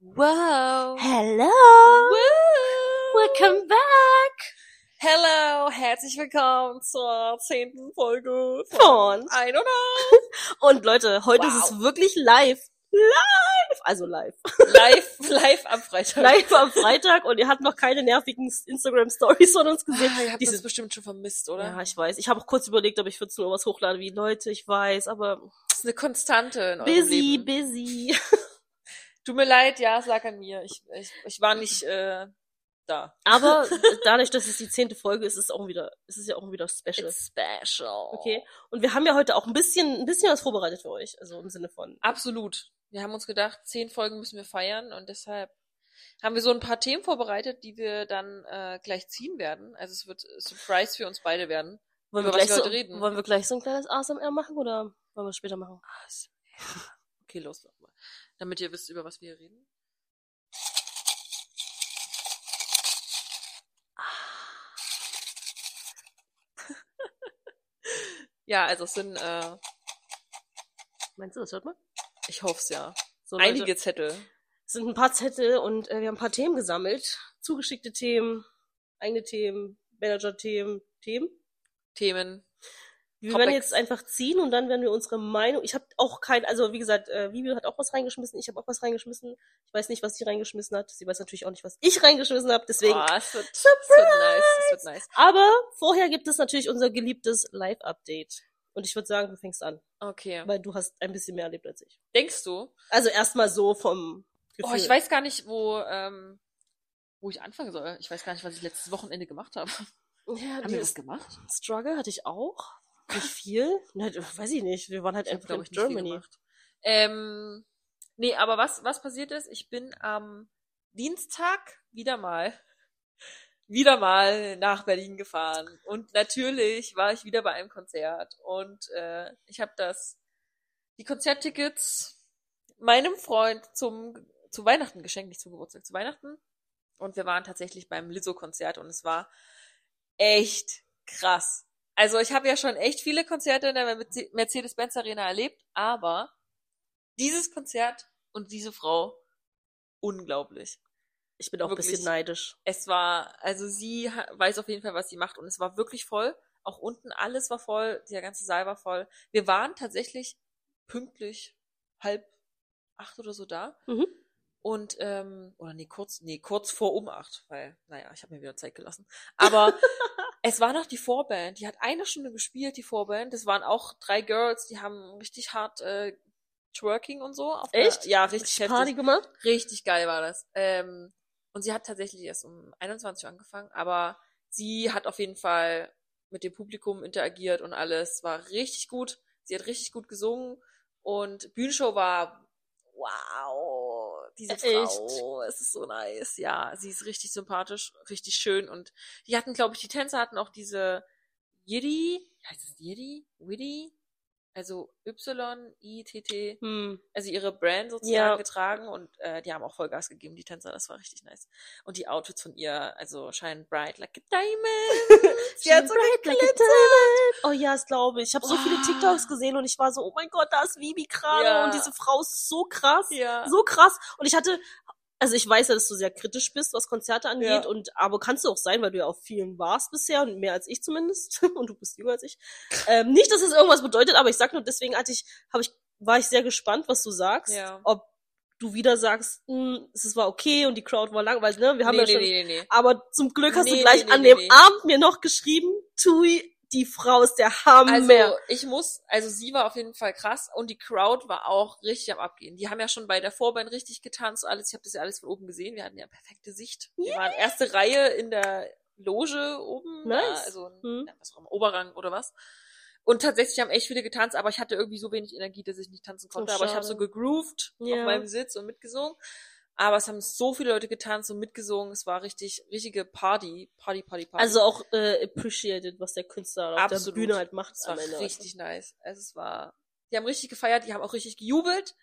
Wow. Hello! Woo. Welcome back! Hello, herzlich willkommen zur zehnten Folge Von. I don't know. Und Leute, heute Wow. ist es wirklich live. Live! Also live. Live, live am Freitag. Live am Freitag und ihr habt noch keine nervigen Instagram-Stories von uns gesehen. Ah, ihr habt Diese- das bestimmt schon vermisst, oder? Ja, ich weiß. Ich habe auch kurz überlegt, ob ich 14 Uhr was hochlade wie Leute, ich weiß, aber Das ist eine Konstante in eurem busy, Leben. busy. Tut mir leid, ja, es lag an mir. Ich, ich, ich war nicht äh, da. Aber dadurch, dass es die zehnte Folge ist, ist es auch wieder, ist es ja auch wieder special. It's special. Okay. Und wir haben ja heute auch ein bisschen, ein bisschen was vorbereitet für euch. Also im Sinne von. Absolut. Wir haben uns gedacht, zehn Folgen müssen wir feiern und deshalb haben wir so ein paar Themen vorbereitet, die wir dann äh, gleich ziehen werden. Also es wird Surprise für uns beide werden. Wollen wir, gleich so, heute reden? wollen wir gleich so ein kleines ASMR machen oder wollen wir es später machen? Okay, los, mach mal. Damit ihr wisst, über was wir reden. ja, also es sind, äh, Meinst du, das hört man? Ich hoff's ja, So, Leute, einige Zettel. Es sind ein paar Zettel und äh, wir haben ein paar Themen gesammelt. Zugeschickte Themen, eigene Themen, Manager-Themen, Themen. Themen. Wir Topics. werden jetzt einfach ziehen und dann werden wir unsere Meinung. Ich habe auch kein, also wie gesagt, äh, Vivi hat auch was reingeschmissen, ich habe auch was reingeschmissen. Ich weiß nicht, was sie reingeschmissen hat. Sie weiß natürlich auch nicht, was ich reingeschmissen habe. Deswegen. Oh, es wird, es wird nice, es wird nice. Aber vorher gibt es natürlich unser geliebtes Live-Update. Und ich würde sagen, du fängst an, Okay. weil du hast ein bisschen mehr erlebt als ich. Denkst du? Also erstmal so vom Gefühl. Oh, ich weiß gar nicht, wo, ähm, wo ich anfangen soll. Ich weiß gar nicht, was ich letztes Wochenende gemacht habe. Ja, Haben wir das gemacht? Struggle hatte ich auch. Nicht viel. Ne, weiß ich nicht. Wir waren halt Ich einfach glaube in ich, Germany. gemacht. Ähm, nee, aber was, was passiert ist, ich bin am Dienstag wieder mal, wieder mal nach Berlin gefahren. Und natürlich war ich wieder bei einem Konzert. Und äh, ich habe das, die Konzerttickets meinem Freund zum, zu Weihnachten geschenkt, nicht zum Geburtstag, zu Weihnachten. Und wir waren tatsächlich beim Lizzo-Konzert und es war echt krass. Also ich habe ja schon echt viele Konzerte in der Merce- Mercedes-Benz Arena erlebt, aber dieses Konzert und diese Frau, unglaublich. Ich bin auch ein Wirklich. bisschen neidisch. Es war, also sie weiß auf jeden Fall, was sie macht und es war wirklich voll. Auch unten alles war voll, der ganze Saal war voll. Wir waren tatsächlich pünktlich halb acht oder so da. Mhm. Und, ähm, oder nee, kurz, nee, kurz vor um acht, weil, naja, ich habe mir wieder Zeit gelassen. Aber es war noch die Vorband, die hat eine Stunde gespielt, die Vorband. Das waren auch drei Girls, die haben richtig hart äh, Twerking und so. Auf Echt? Der, ja, richtig heftig. Party gemacht? Richtig geil war das. Ähm, und sie hat tatsächlich erst um 21 Uhr angefangen, aber sie hat auf jeden Fall mit dem Publikum interagiert und alles war richtig gut. Sie hat richtig gut gesungen und Bühnenshow war wow, diese Echt? Frau, es ist so nice. Ja, sie ist richtig sympathisch, richtig schön und die hatten, glaube ich, die Tänzer hatten auch diese Yiddy, heißt es Yiddy? Widdy? Also Y-I-T-T Hm. also ihre Brand sozusagen Ja. getragen und äh, die haben auch Vollgas gegeben, die Tänzer, das war richtig nice. Und die Outfits von ihr, also shine bright like a diamond. Sie hat so Bright like a geglitzert. diamond. Oh ja, das glaube ich. Ich habe so viele Wow. TikToks gesehen und ich war so, oh mein Gott, da ist Vivi gerade Ja. und diese Frau ist so krass. Ja. So krass. Und ich hatte, also ich weiß ja, dass du sehr kritisch bist, was Konzerte angeht Ja. und aber kannst du auch sein, weil du ja auf vielen warst bisher und mehr als ich zumindest und du bist jünger als ich. Ähm, nicht, dass es irgendwas bedeutet, aber ich sag nur, deswegen hatte ich, habe ich, war ich sehr gespannt, was du sagst, Ja. ob du wieder sagst, hm, es war okay und die Crowd war langweilig, ne? Wir haben nee, ja nee, schon, nee, nee, nee. aber zum Glück hast Nee, du gleich an dem. Abend mir noch geschrieben, Tui, die Frau ist der Hammer. Also ich muss, also sie war auf jeden Fall krass und die Crowd war auch richtig am Abgehen. Die haben ja schon bei der Vorband richtig getanzt, alles. Ich habe das ja alles von oben gesehen. Wir hatten ja perfekte Sicht. Wir waren erste Reihe in der Loge oben, Nice. da, also Hm. ja, was auch immer, Oberrang oder was. Und tatsächlich haben echt viele getanzt, aber ich hatte irgendwie so wenig Energie, dass ich nicht tanzen konnte. Oh, aber ich habe so gegroovt Ja. auf meinem Sitz und mitgesungen. Aber es haben so viele Leute getanzt und mitgesungen. Es war richtig, richtige Party, Party, Party, Party. Also auch äh, appreciated, was der Künstler auf der Absolut. Bühne halt macht Es war Ende. richtig nice. Also es war, die haben richtig gefeiert, die haben auch richtig gejubelt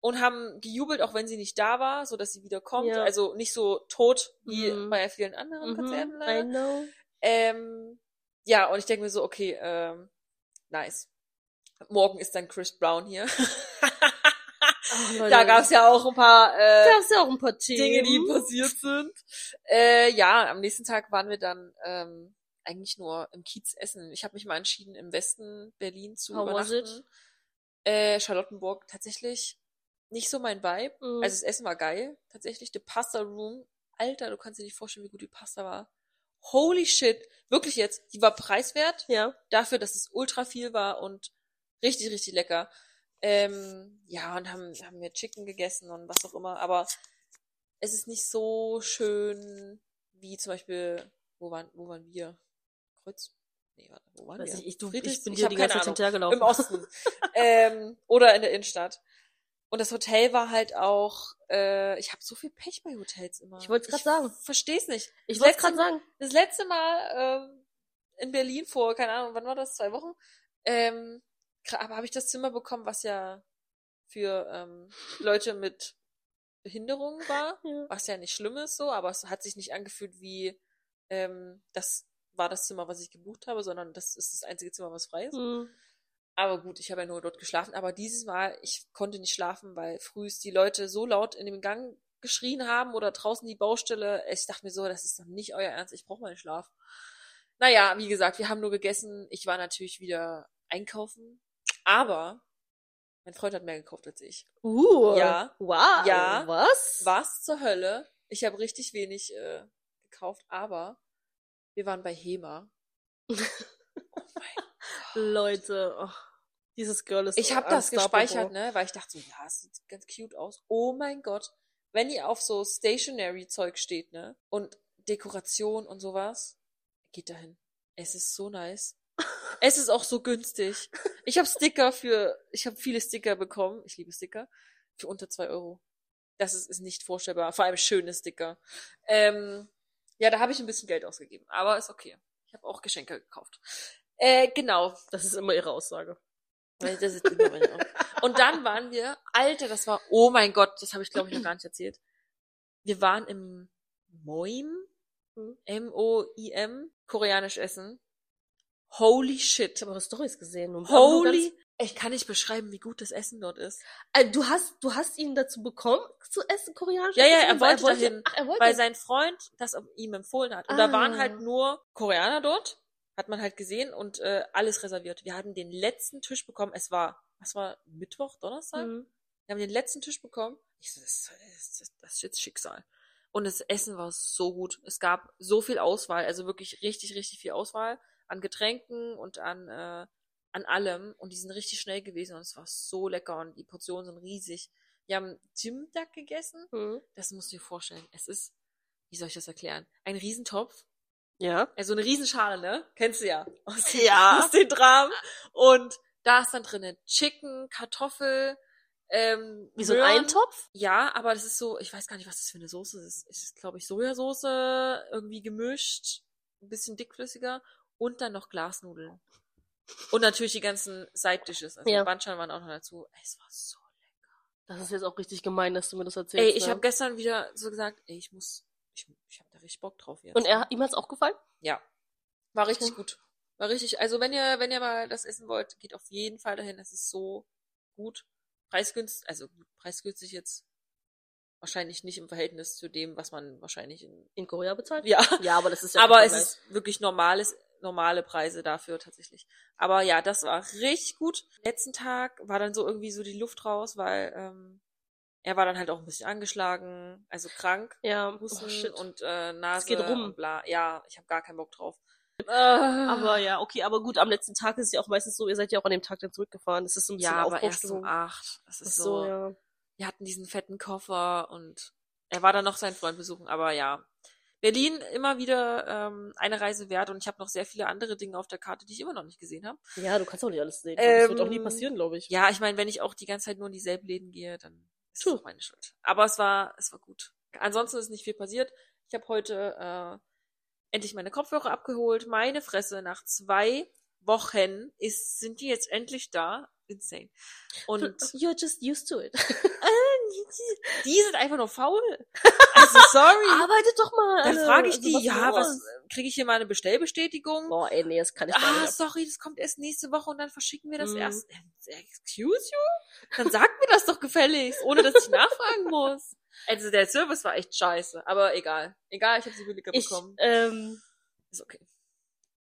und haben gejubelt, auch wenn sie nicht da war, so dass sie wieder kommt. Ja. Also nicht so tot wie Mhm. bei vielen anderen Konzerten Mhm, I leider. know. Ähm, ja, und ich denke mir so, okay, ähm, nice. Morgen ist dann Chris Brown hier. Ach, da gab's ja auch ein paar äh, gab's ja auch ein paar. Dinge, die passiert sind. Äh, ja, am nächsten Tag waren wir dann ähm, eigentlich nur im Kiez essen. Ich habe mich mal entschieden, im Westen Berlin zu How was übernachten. Äh, Charlottenburg tatsächlich nicht so mein Vibe. Mhm. Also das Essen war geil, tatsächlich. The Pasta Room, Alter, du kannst dir nicht vorstellen, wie gut die Pasta war. Holy shit, wirklich jetzt, die war preiswert ja. dafür, dass es ultra viel war und richtig, richtig lecker. Ähm, ja, und haben, haben wir Chicken gegessen und was auch immer, aber es ist nicht so schön wie zum Beispiel, wo waren, wo waren wir? Kreuz? Nee, warte, wo waren Weiß wir? ich, ich, du, ich bin ich dir die ganze Zeit hinterhergelaufen. Im Osten. ähm, oder in der Innenstadt. Und das Hotel war halt auch, äh, ich habe so viel Pech bei Hotels immer. Ich wollt's grad sagen. Versteh's nicht. Ich wollte gerade sagen. das letzte Mal ähm, in Berlin vor, keine Ahnung, wann war das? Zwei Wochen? Ähm, aber habe ich das Zimmer bekommen, was ja für ähm, Leute mit Behinderung war, Ja. was ja nicht schlimm ist so, aber es hat sich nicht angefühlt wie ähm, das war das Zimmer, was ich gebucht habe, sondern das ist das einzige Zimmer, was frei ist. Mhm. Aber gut, ich habe ja nur dort geschlafen. Aber dieses Mal, ich konnte nicht schlafen, weil frühst die Leute so laut in dem Gang geschrien haben oder draußen die Baustelle. Ich dachte mir so, das ist doch nicht euer Ernst, ich brauche meinen Schlaf. Naja, wie gesagt, wir haben nur gegessen. Ich war natürlich wieder einkaufen. Aber mein Freund hat mehr gekauft als ich. Uh. Ja. Wow. Ja. Was? Was zur Hölle? Ich habe richtig wenig äh, gekauft, aber wir waren bei Hema. Oh mein Leute. Oh, dieses Girl ist Ich habe das gespeichert, ne, weil ich dachte so, ja, es sieht ganz cute aus. Oh mein Gott, wenn ihr auf so Stationary Zeug steht, ne, und Dekoration und sowas, geht dahin. Es ist so nice. Es ist auch so günstig. Ich habe Sticker für, ich habe viele Sticker bekommen. Ich liebe Sticker für unter zwei Euro. Das ist, ist nicht vorstellbar. Vor allem schöne Sticker. Ähm, ja, da habe ich ein bisschen Geld ausgegeben, aber ist okay. Ich habe auch Geschenke gekauft. Äh, genau. Das ist immer ihre Aussage. Das ist immer meine Augen. Und dann waren wir, Alter, das war, oh mein Gott, das habe ich glaube ich noch gar nicht erzählt. Wir waren im Moim. M-O-I-M, koreanisch essen. Holy Ich shit. habe eure Stories gesehen. Und Holy, ich kann nicht beschreiben, wie gut das Essen dort ist. äh, du hast, du hast ihn dazu bekommen, zu essen, koreanisch? Ja, ja, er Weil wollte dahin, Ach, er wollte. Weil sein Freund das ihm empfohlen hat. Und da Ah. waren halt nur Koreaner dort, hat man halt gesehen und äh, alles reserviert. Wir hatten den letzten Tisch bekommen. Es war, was war Mittwoch, Donnerstag? Mhm. Wir haben den letzten Tisch bekommen. Ich so, das, das, das ist jetzt Schicksal. Und das Essen war so gut. Es gab so viel Auswahl, also wirklich richtig, richtig viel Auswahl an Getränken und an, äh, an allem. Und die sind richtig schnell gewesen und es war so lecker und die Portionen sind riesig. Wir haben Jimdak gegessen. Mhm. Das musst du dir vorstellen. Es ist, wie soll ich das erklären? Ein Riesentopf. Ja. Also eine Riesenschale, ne? Kennst du ja. Aus, Ja. aus den Dramen. Und da ist dann drinnen Chicken, Kartoffel, ähm, Wie so ein Möhren. Eintopf? Ja, aber das ist so, ich weiß gar nicht, was das für eine Soße ist. Es ist, glaube ich, Sojasauce, irgendwie gemischt, ein bisschen dickflüssiger und dann noch Glasnudeln. Und natürlich die ganzen Side-Dishes. Also Ja. Banchan waren auch noch dazu. Es war so Das ist jetzt auch richtig gemein, dass du mir das erzählst. Ey, ich ne? habe gestern wieder so gesagt, ey, ich muss, ich, ich habe da richtig Bock drauf jetzt. Und er, ihm hat's auch gefallen? Ja. War richtig gut. War richtig, also wenn ihr, wenn ihr mal das essen wollt, geht auf jeden Fall dahin. Es ist so gut. Preisgünstig, also preisgünstig jetzt wahrscheinlich nicht im Verhältnis zu dem, was man wahrscheinlich in, In Korea bezahlt? ja. Ja, aber das ist ja Aber es ist wirklich normales, normale Preise dafür tatsächlich. Aber ja, das war richtig gut. Letzten Tag war dann so irgendwie so die Luft raus, weil ähm, er war dann halt auch ein bisschen angeschlagen, also krank. Ja, Husten oh, und äh, Nase geht rum. und bla. Ja, ich habe gar keinen Bock drauf. Aber ja, okay, aber gut, am letzten Tag ist es ja auch meistens so, ihr seid ja auch an dem Tag dann zurückgefahren. Das ist so ein bisschen ja, aber erst um acht. Das Ach ist so, so. ja. Wir hatten diesen fetten Koffer und er war dann noch seinen Freund besuchen. Aber ja, Berlin immer wieder ähm, eine Reise wert und ich habe noch sehr viele andere Dinge auf der Karte, die ich immer noch nicht gesehen habe. Ja, du kannst auch nicht alles sehen. das wird auch nie Ähm, passieren, glaube ich. Ja, ich meine, wenn ich auch die ganze Zeit nur in dieselben Läden gehe, dann ist True. es auch meine Schuld. Aber es war, es war gut. Ansonsten ist nicht viel passiert. Ich habe heute äh, endlich meine Kopfhörer abgeholt. Meine Fresse, nach zwei Wochen ist, sind die jetzt endlich da. Insane. Und You're just used to it. Die sind einfach nur faul. Also sorry. Arbeitet doch mal. Dann frage ich Also, die, was ja, was, kriege ich hier mal eine Bestellbestätigung? Boah, ey, nee, das kann ich Ah, nicht. sorry, das kommt erst nächste Woche und dann verschicken wir das Mhm. erst. Excuse you? Dann sag mir das doch gefälligst, ohne dass ich nachfragen muss. Also der Service war echt scheiße, aber egal. Egal, ich habe sie billiger Ich, bekommen. ähm, Ist okay.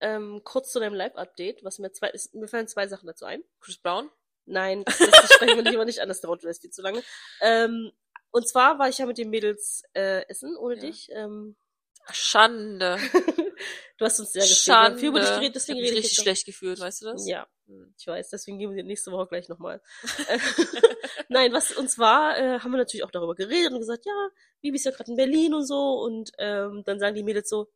ähm, kurz zu deinem Live-Update, was mir zwei, ist, mir fallen zwei Sachen dazu ein. Chris Brown? Nein, das, das sprechen wir lieber nicht an, das dauert vielleicht viel zu lange. Ähm, und zwar war ich ja mit den Mädels äh, essen, ohne Ja. dich. Ähm, Schande. du hast uns sehr haben Schande. viel über dich geredet, ich deswegen mich rede ich richtig schlecht gefühlt, weißt du das? Ja, Hm. ich weiß, deswegen gehen wir nächste Woche gleich nochmal. Nein, was uns war, äh, haben wir natürlich auch darüber geredet und gesagt, ja, Bibi ist ja gerade in Berlin und so. Und ähm, dann sagen die Mädels so,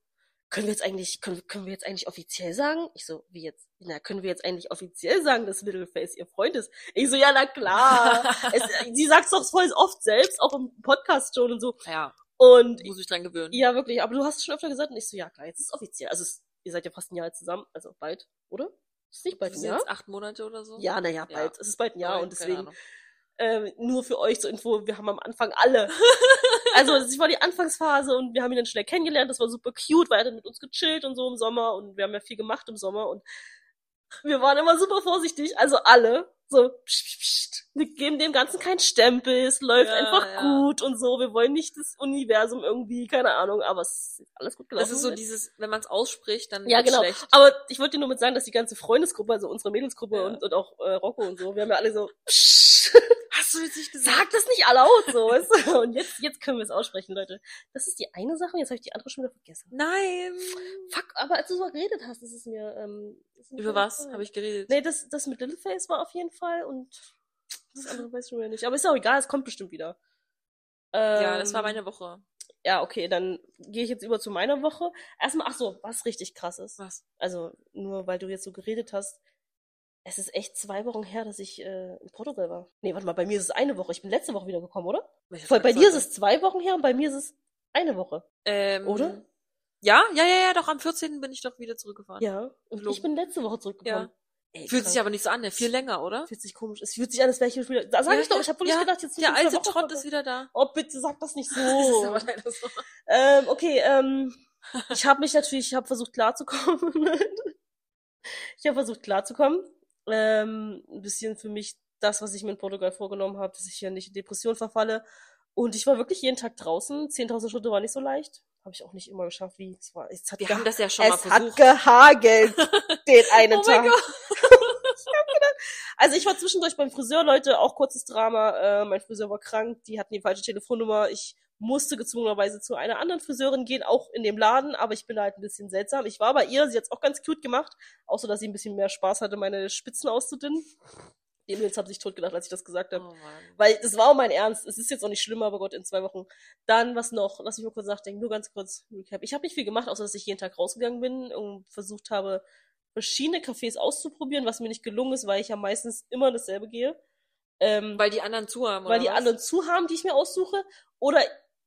können wir jetzt eigentlich, können, können wir jetzt eigentlich offiziell sagen? Ich so, wie jetzt? Na, können wir jetzt eigentlich offiziell sagen, dass Littleface ihr Freund ist? Ich so, ja, na klar. es, sie sagt's doch voll oft selbst, auch im Podcast schon und so. Ja, Und muss ich dran gewöhnen. ja, wirklich, aber du hast es schon öfter gesagt und ich so, ja klar, jetzt ist es offiziell. Also es, ihr seid ja fast ein Jahr zusammen, also bald, oder? Ist nicht bald ein Jahr? jetzt acht Monate oder so? Ja, naja, Ja. bald. Es ist bald ein Jahr Neun, und deswegen. Ähm, nur für euch zur Info, wir haben am Anfang alle. also es war die Anfangsphase und wir haben ihn dann schnell kennengelernt, das war super cute, weil er hat dann mit uns gechillt und so im Sommer und wir haben ja viel gemacht im Sommer und wir waren immer super vorsichtig, also alle. So, pst, pst, pst, wir geben dem Ganzen keinen Stempel, es läuft Ja, einfach ja. gut und so. Wir wollen nicht das Universum irgendwie, keine Ahnung, aber es ist alles gut gelaufen. Das ist so dieses, wenn man es ausspricht, dann Ja, genau. schlecht. Aber ich wollte dir nur mit sagen, dass die ganze Freundesgruppe, also unsere Mädelsgruppe Ja. und, und auch äh, Rocco und so, wir haben ja alle so, psch, Nicht gesagt? sag das nicht laut so. weißt du? Und jetzt, jetzt können wir es aussprechen, Leute. Das ist die eine Sache, jetzt habe ich die andere schon wieder vergessen. Nein. Fuck, aber als du so geredet hast, ist es mir... Ähm, ist mir Über was habe ich geredet? Nee, das, das mit Littleface war auf jeden Fall und das andere weiß ich wieder nicht. Aber ist auch egal, es kommt bestimmt wieder. ja, das war Ähm, meine Woche. Ja, okay, dann gehe ich jetzt über zu meiner Woche. Erstmal, ach so, was richtig krass ist. Was? also nur weil du jetzt so geredet hast, es ist echt zwei Wochen her, dass ich äh, in Portugal war. Nee, warte mal, bei mir ist es eine Woche. Ich bin letzte Woche wieder gekommen, oder? Voll, bei dir ist es zwei Wochen her und bei mir ist es eine Woche. ähm, oder? Ja, ja, ja, ja, doch am 14. bin ich doch wieder zurückgefahren. Ja, und ich bin letzte Woche zurückgekommen. Ey, Fühlt krass. sich aber nicht so an, ne? Viel länger, oder? Fühlt sich komisch. Es fühlt sich an, als wäre ich wieder. Da sag Ja, ich doch, ja, ich habe wirklich ja. gedacht, jetzt Der alte Trott ist wieder da. Oh, bitte sag das nicht so. Das ist aber leider so. Ähm, okay, ähm, ich habe mich natürlich, ich habe versucht klarzukommen. ich habe versucht klarzukommen. Ähm, ein bisschen für mich das, was ich mir in Portugal vorgenommen habe, dass ich hier nicht in Depression verfalle. Und ich war wirklich jeden Tag draußen. 10.000 Schritte war nicht so leicht. Habe ich auch nicht immer geschafft, wie es war. Es hat, Wir haben das ja schon mal es hat versucht. gehagelt, den einen Oh Tag. Also ich war zwischendurch beim Friseur, Leute, auch kurzes Drama. Äh, mein Friseur war krank, die hatten die falsche Telefonnummer. Ich musste gezwungenerweise zu einer anderen Friseurin gehen, auch in dem Laden, aber ich bin da halt ein bisschen seltsam. Ich war bei ihr, sie hat's auch ganz cute gemacht, außer dass sie ein bisschen mehr Spaß hatte, meine Spitzen auszudünnen. Die Mädels haben sich totgedacht, als ich das gesagt habe. Oh. Weil das war auch mein Ernst. Es ist jetzt auch nicht schlimmer, aber Gott, in zwei Wochen. Dann, was noch? Lass mich mal kurz nachdenken. Nur ganz kurz. Ich habe nicht viel gemacht, außer dass ich jeden Tag rausgegangen bin und versucht habe, verschiedene Cafés auszuprobieren, was mir nicht gelungen ist, weil ich ja meistens immer dasselbe gehe. Ähm, Weil die anderen zu haben, weil oder die was? anderen zu haben, die ich mir aussuche, oder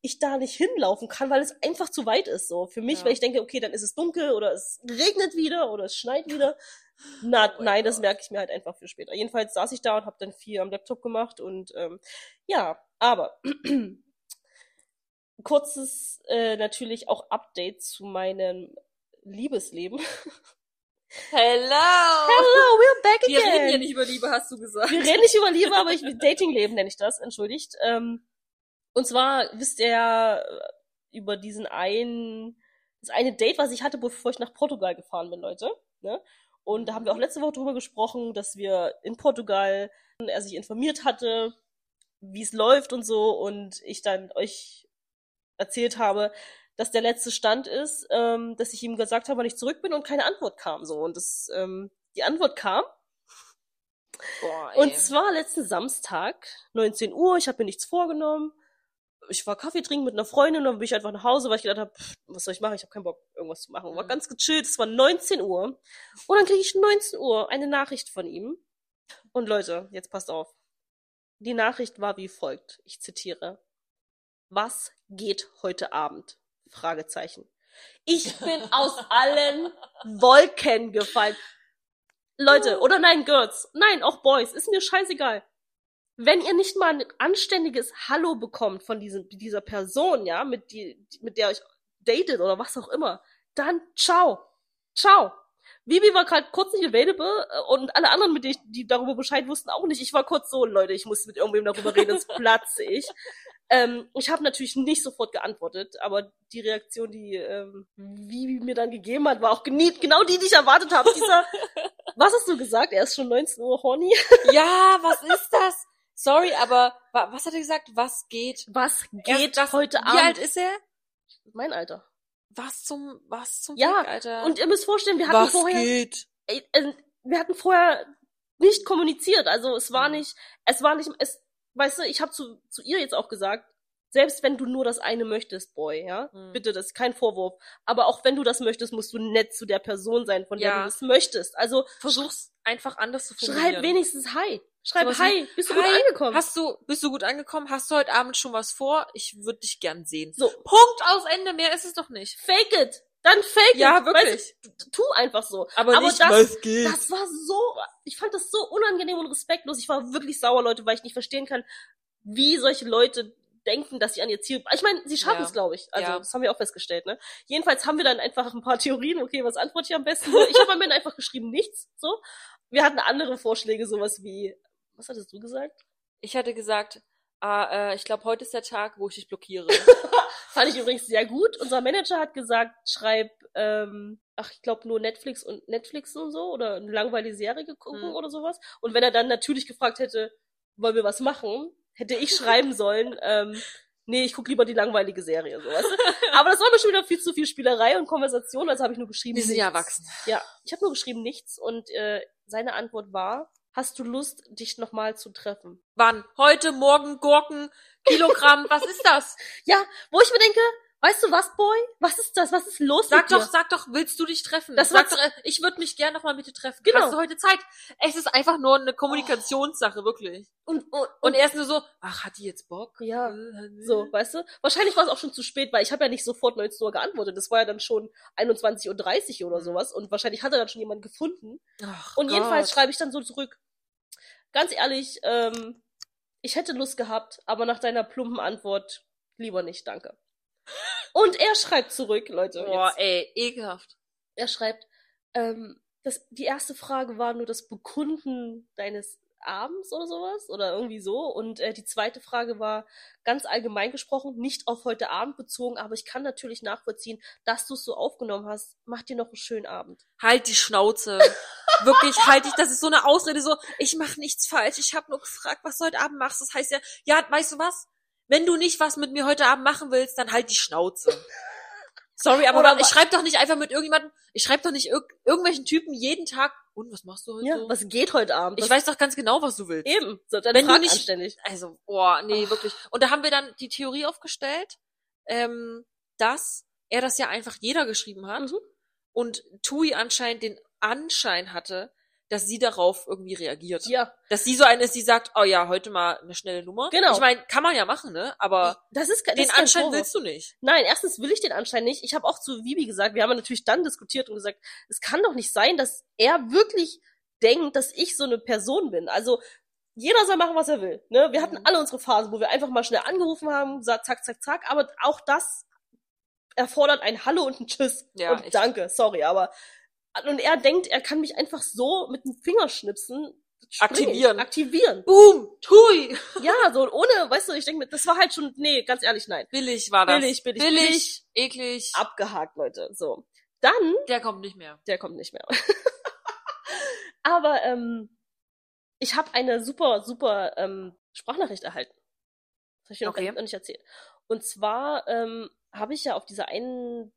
ich da nicht hinlaufen kann, weil es einfach zu weit ist. So für mich, Ja. weil ich denke, okay, dann ist es dunkel oder es regnet wieder oder es schneit wieder. Na, Oh nein, das merke ich mir halt einfach für später. Jedenfalls saß ich da und habe dann viel am Laptop gemacht und ähm, ja, aber kurzes äh, natürlich auch Update zu meinem Liebesleben. Hello! Hello, we're back Wir again. reden hier nicht über Liebe, hast du gesagt. Wir reden nicht über Liebe, aber ich Datingleben nenne ich das, entschuldigt. Ähm, und zwar wisst ihr ja äh, über diesen einen, das eine Date, was ich hatte, bevor ich nach Portugal gefahren bin, Leute. Ne? Und da haben wir auch letzte Woche drüber gesprochen, dass wir in Portugal, er sich informiert hatte, wie es läuft und so, und ich dann euch erzählt habe, dass der letzte Stand ist, ähm, dass ich ihm gesagt habe, wann ich zurück bin und keine Antwort kam. So und das, ähm, die Antwort kam Boah, und zwar letzten Samstag, 19 Uhr, ich habe mir nichts vorgenommen. Ich war Kaffee trinken mit einer Freundin, dann bin ich einfach nach Hause, weil ich gedacht habe, was soll ich machen? Ich habe keinen Bock, irgendwas zu machen. War Mhm. ganz gechillt, es war 19 Uhr. Und dann kriege ich 19 Uhr eine Nachricht von ihm. Und Leute, jetzt passt auf. Die Nachricht war wie folgt. Ich zitiere. Was geht heute Abend? Fragezeichen. Ich bin aus allen Wolken gefallen. Leute, oder nein, Girls. Nein, auch Boys. Ist mir scheißegal. Wenn ihr nicht mal ein anständiges Hallo bekommt von diesem, dieser Person, ja, mit, die, mit der euch datet oder was auch immer, dann ciao. Ciao. Vivi war gerade kurz nicht available äh, und alle anderen, mit denen ich, die darüber Bescheid wussten, auch nicht. Ich war kurz so, Leute, ich muss mit irgendwem darüber reden, jetzt platze ich. Ähm, ich habe natürlich nicht sofort geantwortet, aber die Reaktion, die ähm, Vivi mir dann gegeben hat, war auch genie- genau die, die ich erwartet habe. Dieser, was hast du gesagt? Er ist schon 19 Uhr horny. Ja, was ist das? Sorry, aber wa- was hat er gesagt? Was geht? Was Er- geht das, heute Wie Abend? alt ist er? Mein Alter. Was zum, was zum Ja, Fick, Alter? Und ihr müsst vorstellen, wir hatten was vorher, geht? äh, wir hatten vorher nicht kommuniziert. Also es war Mhm. nicht, es war nicht, es, weißt du, ich habe zu, zu ihr jetzt auch gesagt, selbst wenn du nur das eine möchtest, Boy, ja, Mhm. bitte, das ist kein Vorwurf. Aber auch wenn du das möchtest, musst du nett zu der Person sein, von der Ja. du das möchtest. Also Versuch's einfach anders zu formulieren. schreib wenigstens Hi. Schreib Sowas Hi. Bist du gut Hi, angekommen? Hast du, bist du gut angekommen? Hast du heute Abend schon was vor? Ich würde dich gern sehen. so, Punkt aus Ende, mehr ist es doch nicht. fake it. Dann fake Ja, it. wirklich. Weißt tu- einfach so. Aber, Aber nicht, das- was geht. Das war so, ich fand das so unangenehm und respektlos. Ich war wirklich sauer, Leute, weil ich nicht verstehen kann, wie solche Leute denken, dass sie an ihr Ziel. Ich meine, sie schaffen Ja. es, glaube ich. Also Ja. das haben wir auch festgestellt. Ne? Jedenfalls haben wir dann einfach ein paar Theorien. Okay, was antworte ich am besten? Ich habe am Ende einfach geschrieben nichts. So, wir hatten andere Vorschläge, sowas wie, was hattest du gesagt? Ich hatte gesagt, ah, äh, ich glaube, heute ist der Tag, wo ich dich blockiere. Fand ich übrigens sehr gut. Unser Manager hat gesagt, schreib, ähm, ach, ich glaube nur Netflix und Netflix und so oder eine langweilige Serie gucken Hm. oder sowas. Und wenn er dann natürlich gefragt hätte, wollen wir was machen, hätte ich schreiben sollen, ähm, nee, ich gucke lieber die langweilige Serie, sowas. Aber das war mir schon wieder viel zu viel Spielerei und Konversation, also habe ich nur geschrieben. Wir sind ja erwachsen. Ja, ich habe nur geschrieben nichts und äh, seine Antwort war, hast du Lust, dich nochmal zu treffen? Wann? Heute, morgen, Gurken, Kilogramm, was ist das? Ja, wo ich mir denke, weißt du was, Boy? Was ist das? Was ist los Sag mit dir? doch, sag doch, willst du dich treffen? Das sag doch, äh, ich würde mich gern noch mal mit dir treffen. Genau. Hast du heute Zeit? Es ist einfach nur eine Kommunikationssache, wirklich. Und, und, Und er ist nur so, ach, hat die jetzt Bock? Ja, Äh, So, weißt du? Wahrscheinlich war es auch schon zu spät, weil ich habe ja nicht sofort 19 Uhr geantwortet. Das war ja dann schon 21.30 Uhr oder Mhm. sowas. Und wahrscheinlich hat er dann schon jemand gefunden. Ach Und jedenfalls Gott. schreibe ich dann so zurück. Ganz ehrlich, ähm, ich hätte Lust gehabt, aber nach deiner plumpen Antwort lieber nicht, danke. Und er schreibt zurück, Leute. Boah, Jetzt. ey, ekelhaft. Er schreibt, ähm, das, die erste Frage war nur das Bekunden deines Abends oder sowas oder irgendwie so. Und äh, die zweite Frage war ganz allgemein gesprochen, nicht auf heute Abend bezogen, aber ich kann natürlich nachvollziehen, dass du es so aufgenommen hast. Mach dir noch einen schönen Abend. Halt die Schnauze. Wirklich, halt dich, das ist so eine Ausrede, so, ich mache nichts falsch, ich habe nur gefragt, was du heute Abend machst. Das heißt ja, ja, weißt du was? Wenn du nicht was mit mir heute Abend machen willst, dann halt die Schnauze. Sorry, aber Oder ich schreibe doch nicht einfach mit irgendjemandem, ich schreibe doch nicht irg irgendwelchen Typen jeden Tag, und was machst du heute Ja, so? was geht heute Abend? ich was, weiß doch ganz genau, was du willst. eben. So, dann Wenn du frag nicht- anständig. Also, boah, nee, wirklich. Und da haben wir dann die Theorie aufgestellt, ähm, dass er das ja einfach jeder geschrieben hat Mhm. und Tui anscheinend den Anschein hatte, dass sie darauf irgendwie reagiert. Ja, Dass sie so eine ist, die sagt, oh ja, heute mal eine schnelle Nummer. Genau. Ich meine, kann man ja machen, ne? Aber das ist, das den ist Anschein Vorwurf. willst du nicht. Nein, erstens will ich den Anschein nicht. Ich habe auch zu Vivi gesagt, wir haben natürlich dann diskutiert und gesagt, es kann doch nicht sein, dass er wirklich denkt, dass ich so eine Person bin. Also jeder soll machen, was er will. Ne? Wir hatten Mhm. alle unsere Phasen, wo wir einfach mal schnell angerufen haben, gesagt, zack, zack, zack. Aber auch das erfordert ein Hallo und ein Tschüss Ja, und. Danke. Sorry, aber und er denkt, er kann mich einfach so mit dem Fingerschnipsen springe ich. Aktivieren. Aktivieren. Boom, Tui. Ja, so ohne, weißt du, ich denke mir, das war halt schon, nee, ganz ehrlich, nein. Billig war das. Billig, billig, billig, billig. eklig. Abgehakt, Leute. So. Dann Der kommt nicht mehr. der kommt nicht mehr. Aber ähm, ich habe eine super, super ähm, Sprachnachricht erhalten. Das habe ich dir noch Okay. nicht erzählt. Und zwar ähm, habe ich ja auf dieser einen,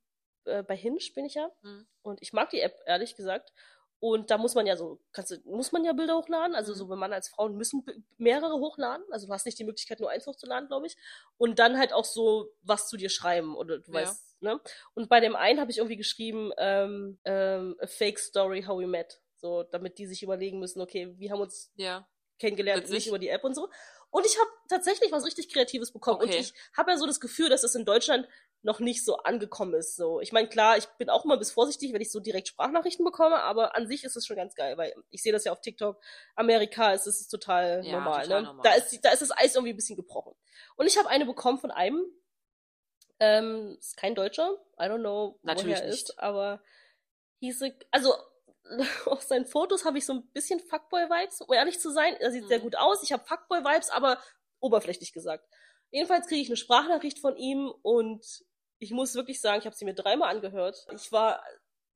äh, bei Hinge bin ich ja, Mhm. und ich mag die App, ehrlich gesagt. Und da muss man ja so, kannst du, muss man ja Bilder hochladen. Also Mhm. so, wenn man als Frauen müssen mehrere hochladen. Also du hast nicht die Möglichkeit, nur eins hochzuladen, glaube ich. Und dann halt auch so was zu dir schreiben oder du Ja. weißt, ne? Und bei dem einen habe ich irgendwie geschrieben, ähm, ähm, a fake story how we met. So, damit die sich überlegen müssen, okay, wir haben uns Ja. kennengelernt, Witzig. nicht über die App und so. Und ich habe tatsächlich was richtig Kreatives bekommen. Und Okay. ich habe ja so das Gefühl, dass es in Deutschland noch nicht so angekommen ist. So, ich meine, klar, ich bin auch immer ein bisschen vorsichtig, wenn ich so direkt Sprachnachrichten bekomme, aber an sich ist es schon ganz geil, weil ich sehe das ja auf TikTok. Amerika ist es total Ja, normal. total ne? normal. Da ist da ist das Eis irgendwie ein bisschen gebrochen. Und ich habe eine bekommen von einem. Ähm, ist kein Deutscher. I don't know, Natürlich woher er ist, aber hieß also auf seinen Fotos habe ich so ein bisschen Fuckboy-Vibes, um ehrlich zu sein. Er sieht sehr Mhm. gut aus. Ich habe Fuckboy-Vibes, aber oberflächlich gesagt. Jedenfalls kriege ich eine Sprachnachricht von ihm und ich muss wirklich sagen, ich habe sie mir dreimal angehört. Ich war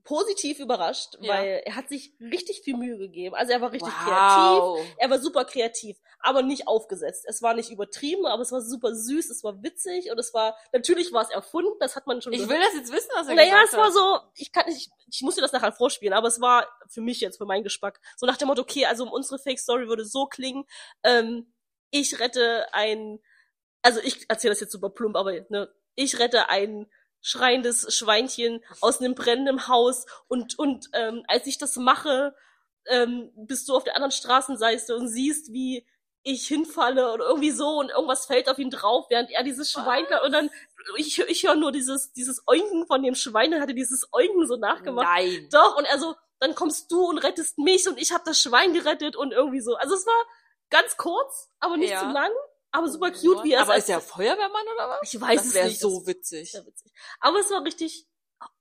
positiv überrascht, Ja. weil er hat sich richtig viel Mühe gegeben. Also er war richtig kreativ. wow. Er war super kreativ, aber nicht aufgesetzt. Es war nicht übertrieben, aber es war super süß, es war witzig und es war, natürlich war es erfunden, das hat man schon Ich gehört. will das jetzt wissen, was er Naja, gesagt es war hat. so, ich kann nicht, ich muss dir das nachher vorspielen, aber es war für mich jetzt, für meinen Geschmack, so nach dem Motto, okay, also unsere Fake Story würde so klingen, ähm, ich rette ein, also ich erzähle das jetzt super plump, aber ne, ich rette ein schreiendes Schweinchen aus einem brennenden Haus und, und ähm, als ich das mache, ähm, bist du auf der anderen Straßenseite und siehst, wie ich hinfalle oder irgendwie so und irgendwas fällt auf ihn drauf, während er dieses Schwein und dann ich, ich höre nur dieses dieses Oinken von dem Schwein, dann hat er dieses Oinken so nachgemacht. Nein. Doch und er so, dann kommst du und rettest mich und ich habe das Schwein gerettet und irgendwie so. Also es war ganz kurz, aber nicht Ja. zu lang, aber super cute, wie er Aber ist er Feuerwehrmann oder was? ich weiß das es wäre nicht. so das, witzig. sehr witzig. Aber es war richtig,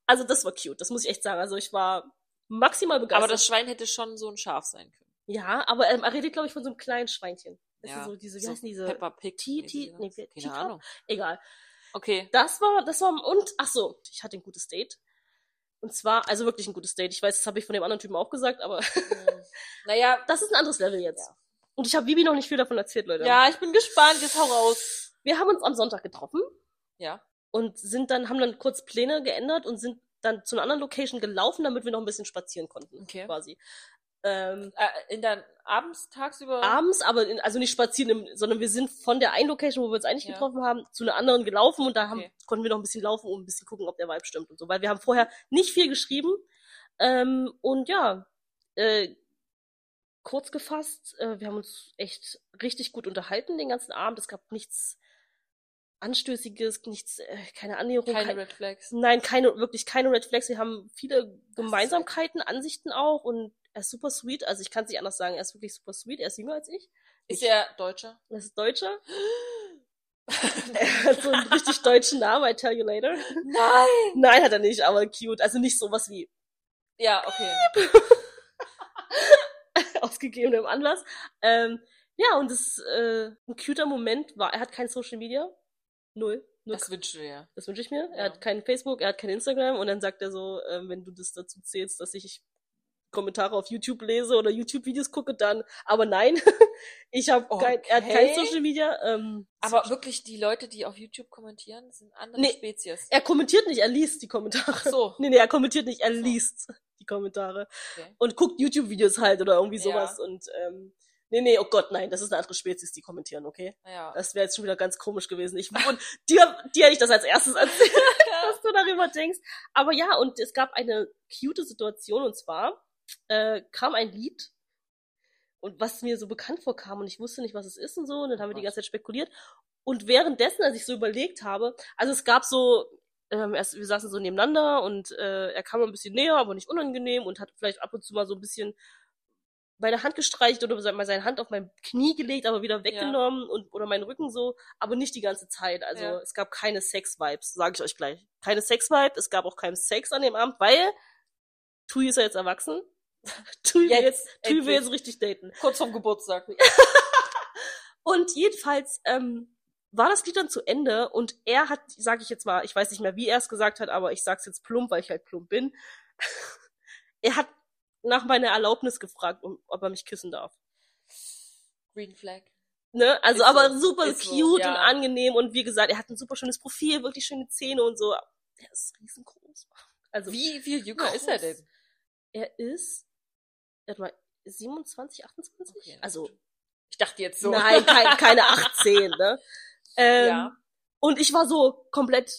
also das war cute, das muss ich echt sagen. Also ich war maximal begeistert. Aber das Schwein hätte schon so ein Schaf sein können. ja, aber ähm, er redet, glaube ich, von so einem kleinen Schweinchen. Das Ja, ist so diese, wie so heißen diese? Peppa Pig. T- T- nee, Keine? Ahnung. Egal. Okay. Das war, das war, und, ach so, ich hatte ein gutes Date. Und zwar, also wirklich ein gutes Date. Ich weiß, das habe ich von dem anderen Typen auch gesagt, aber naja, das ist ein anderes Level jetzt. Ja. Und ich habe Vivi noch nicht viel davon erzählt, Leute. ja, ich bin gespannt. Jetzt hau raus. Wir haben uns am Sonntag getroffen Ja. und sind dann, haben dann kurz Pläne geändert und sind dann zu einer anderen Location gelaufen, damit wir noch ein bisschen spazieren konnten. Okay. Quasi. Ähm, Äh, in dann abends, tagsüber? abends, aber in, also nicht spazieren, im, sondern wir sind von der einen Location, wo wir uns eigentlich Ja. getroffen haben, zu einer anderen gelaufen und da haben, Okay. konnten wir noch ein bisschen laufen und ein bisschen gucken, ob der Vibe stimmt und so, weil wir haben vorher nicht viel geschrieben ähm, und ja, äh, kurz gefasst, äh, wir haben uns echt richtig gut unterhalten den ganzen Abend. Es gab nichts Anstößiges, nichts, äh, keine Annäherung, Keine kein, Red Flags. Nein, keine, wirklich keine Red Flags. Wir haben viele Gemeinsamkeiten, Ansichten auch und er ist super sweet. Also ich kann es nicht anders sagen, er ist wirklich super sweet. Er ist jünger als ich. Ist er Deutscher? Er ist Deutscher. er hat so einen richtig deutschen Namen, I tell you later. Nein! Nein, hat er nicht, aber cute. Also nicht sowas wie Ja, okay. ausgegebenem Anlass. Ähm, ja, und das äh, ein cuter Moment war, er hat kein Social Media. Null. Null. Das wünschst du dir. Das wünsche ich mir. Ja. Er hat kein Facebook, er hat kein Instagram und dann sagt er so, ähm, wenn du das dazu zählst, dass ich Kommentare auf YouTube lese oder YouTube-Videos gucke, dann. Aber nein, ich habe kein, er hat kein Okay. Social Media. Ähm, Aber wirklich, die Leute, die auf YouTube kommentieren, sind andere Nee. Spezies. er kommentiert nicht, er liest die Kommentare. Ach so. Nee, nee, er kommentiert nicht, er So. liest die Kommentare Okay. und guckt YouTube-Videos halt oder irgendwie Ja. sowas und ähm, nee, nee, oh Gott, nein, das ist eine andere Spezies, die kommentieren, okay? Naja. Das wäre jetzt schon wieder ganz komisch gewesen. Ich, und dir, dir hätte ich das als erstes erzählt, was du darüber denkst. Aber ja, und es gab eine cute Situation und zwar äh, kam ein Lied und was mir so bekannt vorkam und ich wusste nicht, was es ist und so und dann haben wir die ganze Zeit spekuliert und währenddessen, als ich so überlegt habe, also es gab so ähm, erst, wir saßen so nebeneinander und äh, er kam ein bisschen näher, aber nicht unangenehm und hat vielleicht ab und zu mal so ein bisschen meine Hand gestreicht oder mal seine Hand auf mein Knie gelegt, aber wieder weggenommen und oder meinen Rücken so, aber nicht die ganze Zeit. Also Ja. es gab keine Sex-Vibes, sage ich euch gleich. Keine Sex-Vibe, es gab auch keinen Sex an dem Abend, weil Tui ist ja jetzt erwachsen. Tui will Jetzt, jetzt, Tui will jetzt richtig daten. Kurz vorm Geburtstag. Und jedenfalls ähm, war das Lied dann zu Ende und er hat, sage ich jetzt mal, ich weiß nicht mehr, wie er es gesagt hat, aber ich sag's jetzt plump, weil ich halt plump bin. er hat nach meiner Erlaubnis gefragt, um, ob er mich küssen darf. Green Flag. Ne? Also Ist aber so, super ist so, cute ja. und angenehm und wie gesagt, er hat ein super schönes Profil, wirklich schöne Zähne und so. Er ist riesengroß. Also Wie viel jünger groß. ist er denn? Er ist, warte mal, 27, 28? Okay, also gut. Ich dachte jetzt so. Nein, kein, keine 18, ne? Ähm, Ja. Und ich war so komplett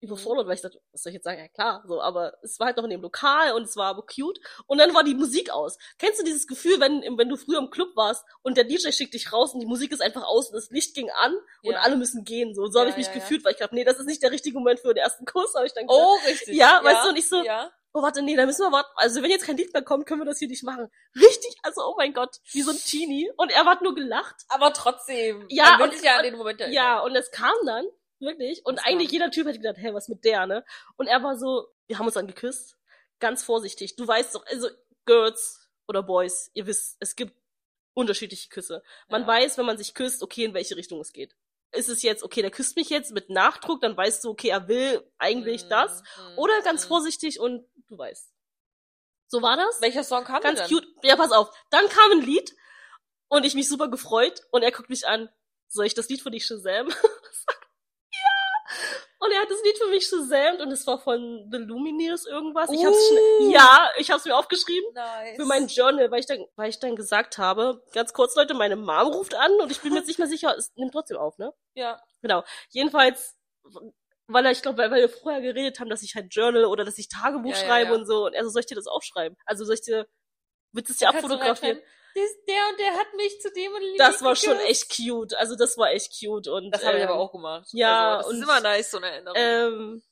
überfordert, weil ich dachte, was soll ich jetzt sagen? Ja klar, so, aber es war halt noch in dem Lokal und es war aber cute. Und dann war die Musik aus. Kennst du dieses Gefühl, wenn, wenn du früher im Club warst und der DJ schickt dich raus und die Musik ist einfach aus und das Licht ging an und Ja. alle müssen gehen. So, so habe Ja, ich mich ja, gefühlt, weil ich glaube, nee, das ist nicht der richtige Moment für den ersten Kuss, habe ich dann gedacht. Oh, richtig. Ja, weißt du, und ich so- Ja. Oh, warte, nee, da müssen wir warten. Also, wenn jetzt kein Lied mehr kommt, können wir das hier nicht machen. Richtig, also, oh mein Gott, wie so ein Teenie. Und er hat nur gelacht. Aber trotzdem. Ja, und- ja und- den Moment erinnern. Ja, und es kam dann, wirklich. Und Was eigentlich kam? jeder Typ hätte gedacht, hey, was mit der, ne? Und er war so, wir haben uns dann geküsst. Ganz vorsichtig. Du weißt doch, also, Girls oder Boys, ihr wisst, es gibt unterschiedliche Küsse. Man Ja. weiß, wenn man sich küsst, okay, in welche Richtung es geht. Ist es jetzt, okay, der küsst mich jetzt mit Nachdruck, dann weißt du, okay, er will eigentlich Mhm, das. mhm, Oder ganz mhm. vorsichtig und du weißt. So war das? Welcher Song kam Ganz denn cute. Ja, pass auf. Dann kam ein Lied und ich mich super gefreut und er guckt mich an. Soll ich das Lied für dich Shazam? ja. Und er hat das Lied für mich Shazamt und es war von The Lumineers irgendwas. Ich hab's Uh. schnell, ja, ich hab's mir aufgeschrieben. Nice. Für mein Journal, weil ich dann, weil ich dann gesagt habe, ganz kurz, Leute, meine Mom ruft an und ich bin mir jetzt nicht mehr sicher, es nimmt trotzdem auf, ne? Ja. Genau. Jedenfalls, weil er, ich glaube, weil, weil wir vorher geredet haben, dass ich halt Journal oder dass ich Tagebuch Ja, ja, schreibe ja. und so. Und er so, soll ich dir das aufschreiben? Also soll ich dir, willst du es dir abfotografieren? Reinschreiben, "Dies- Der und der hat mich zu dem und dem Das war schon geküsst." echt cute. Also das war echt cute. Und, Das habe ich ähm, aber auch gemacht. ja, also, das und- ist immer nice, so eine Erinnerung. Ähm,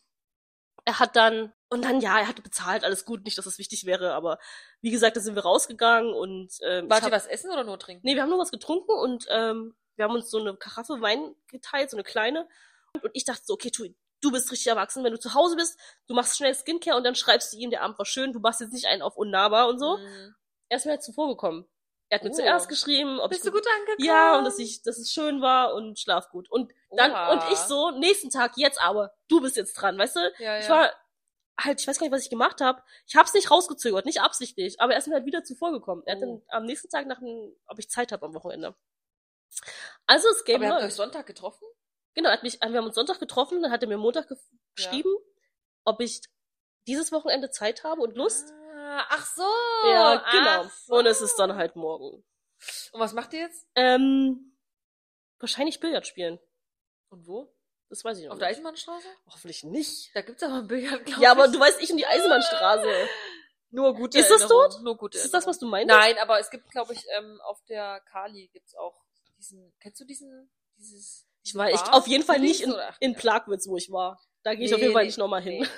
er hat dann, und dann, ja, er hatte bezahlt, alles gut, nicht, dass das wichtig wäre, aber wie gesagt, da sind wir rausgegangen und ähm, Wart ihr hab, was essen oder nur trinken? Nee, wir haben nur was getrunken und ähm, wir haben uns so eine Karaffe Wein geteilt, so eine kleine. Und ich dachte so, okay, tu, du bist richtig erwachsen, wenn du zu Hause bist, du machst schnell Skincare und dann schreibst du ihm, der Abend war schön, du machst jetzt nicht einen auf unnahbar und so. Mhm. Er ist mir halt zuvor gekommen. Er hat mir Oh. zuerst geschrieben, ob Bist ich du gut angekommen? ja, und dass ich, dass es schön war und schlaf gut. Und dann, Oha. und ich so, nächsten Tag, jetzt aber, du bist jetzt dran, weißt du? Ja, ja. Ich war halt, ich weiß gar nicht, was ich gemacht habe. Ich hab's nicht rausgezögert, nicht absichtlich, aber er ist mir halt wieder zuvor gekommen. Er hat Oh. dann am nächsten Tag nach dem, ob ich Zeit habe am Wochenende. Also es Game Aber ihr habt euch. Sonntag getroffen? Genau, er hat mich, wir haben uns Sonntag getroffen, dann hat er mir Montag ge geschrieben, ob ich dieses Wochenende Zeit habe und Lust. Ah, ach so. ja, genau. So. Und es ist dann halt morgen. Und was macht ihr jetzt? Ähm, wahrscheinlich Billard spielen. Und wo? Das weiß ich noch Auf der nicht. Eisenbahnstraße? Hoffentlich nicht. Da gibt's aber ein Billard, glaub Ja, aber du weißt, ich und die Eisenbahnstraße. Nur gute Ist das dort? Nur gute Ist das, was du meinst? Nein, aber es gibt, glaube ich, ähm, auf der Kali gibt's auch diesen, kennst du diesen, dieses, Ich war ich auf jeden Fall nicht in, in. Plagwitz, wo ich war. Da gehe ich auf Nee, jeden Fall nee, nicht nochmal hin. nee.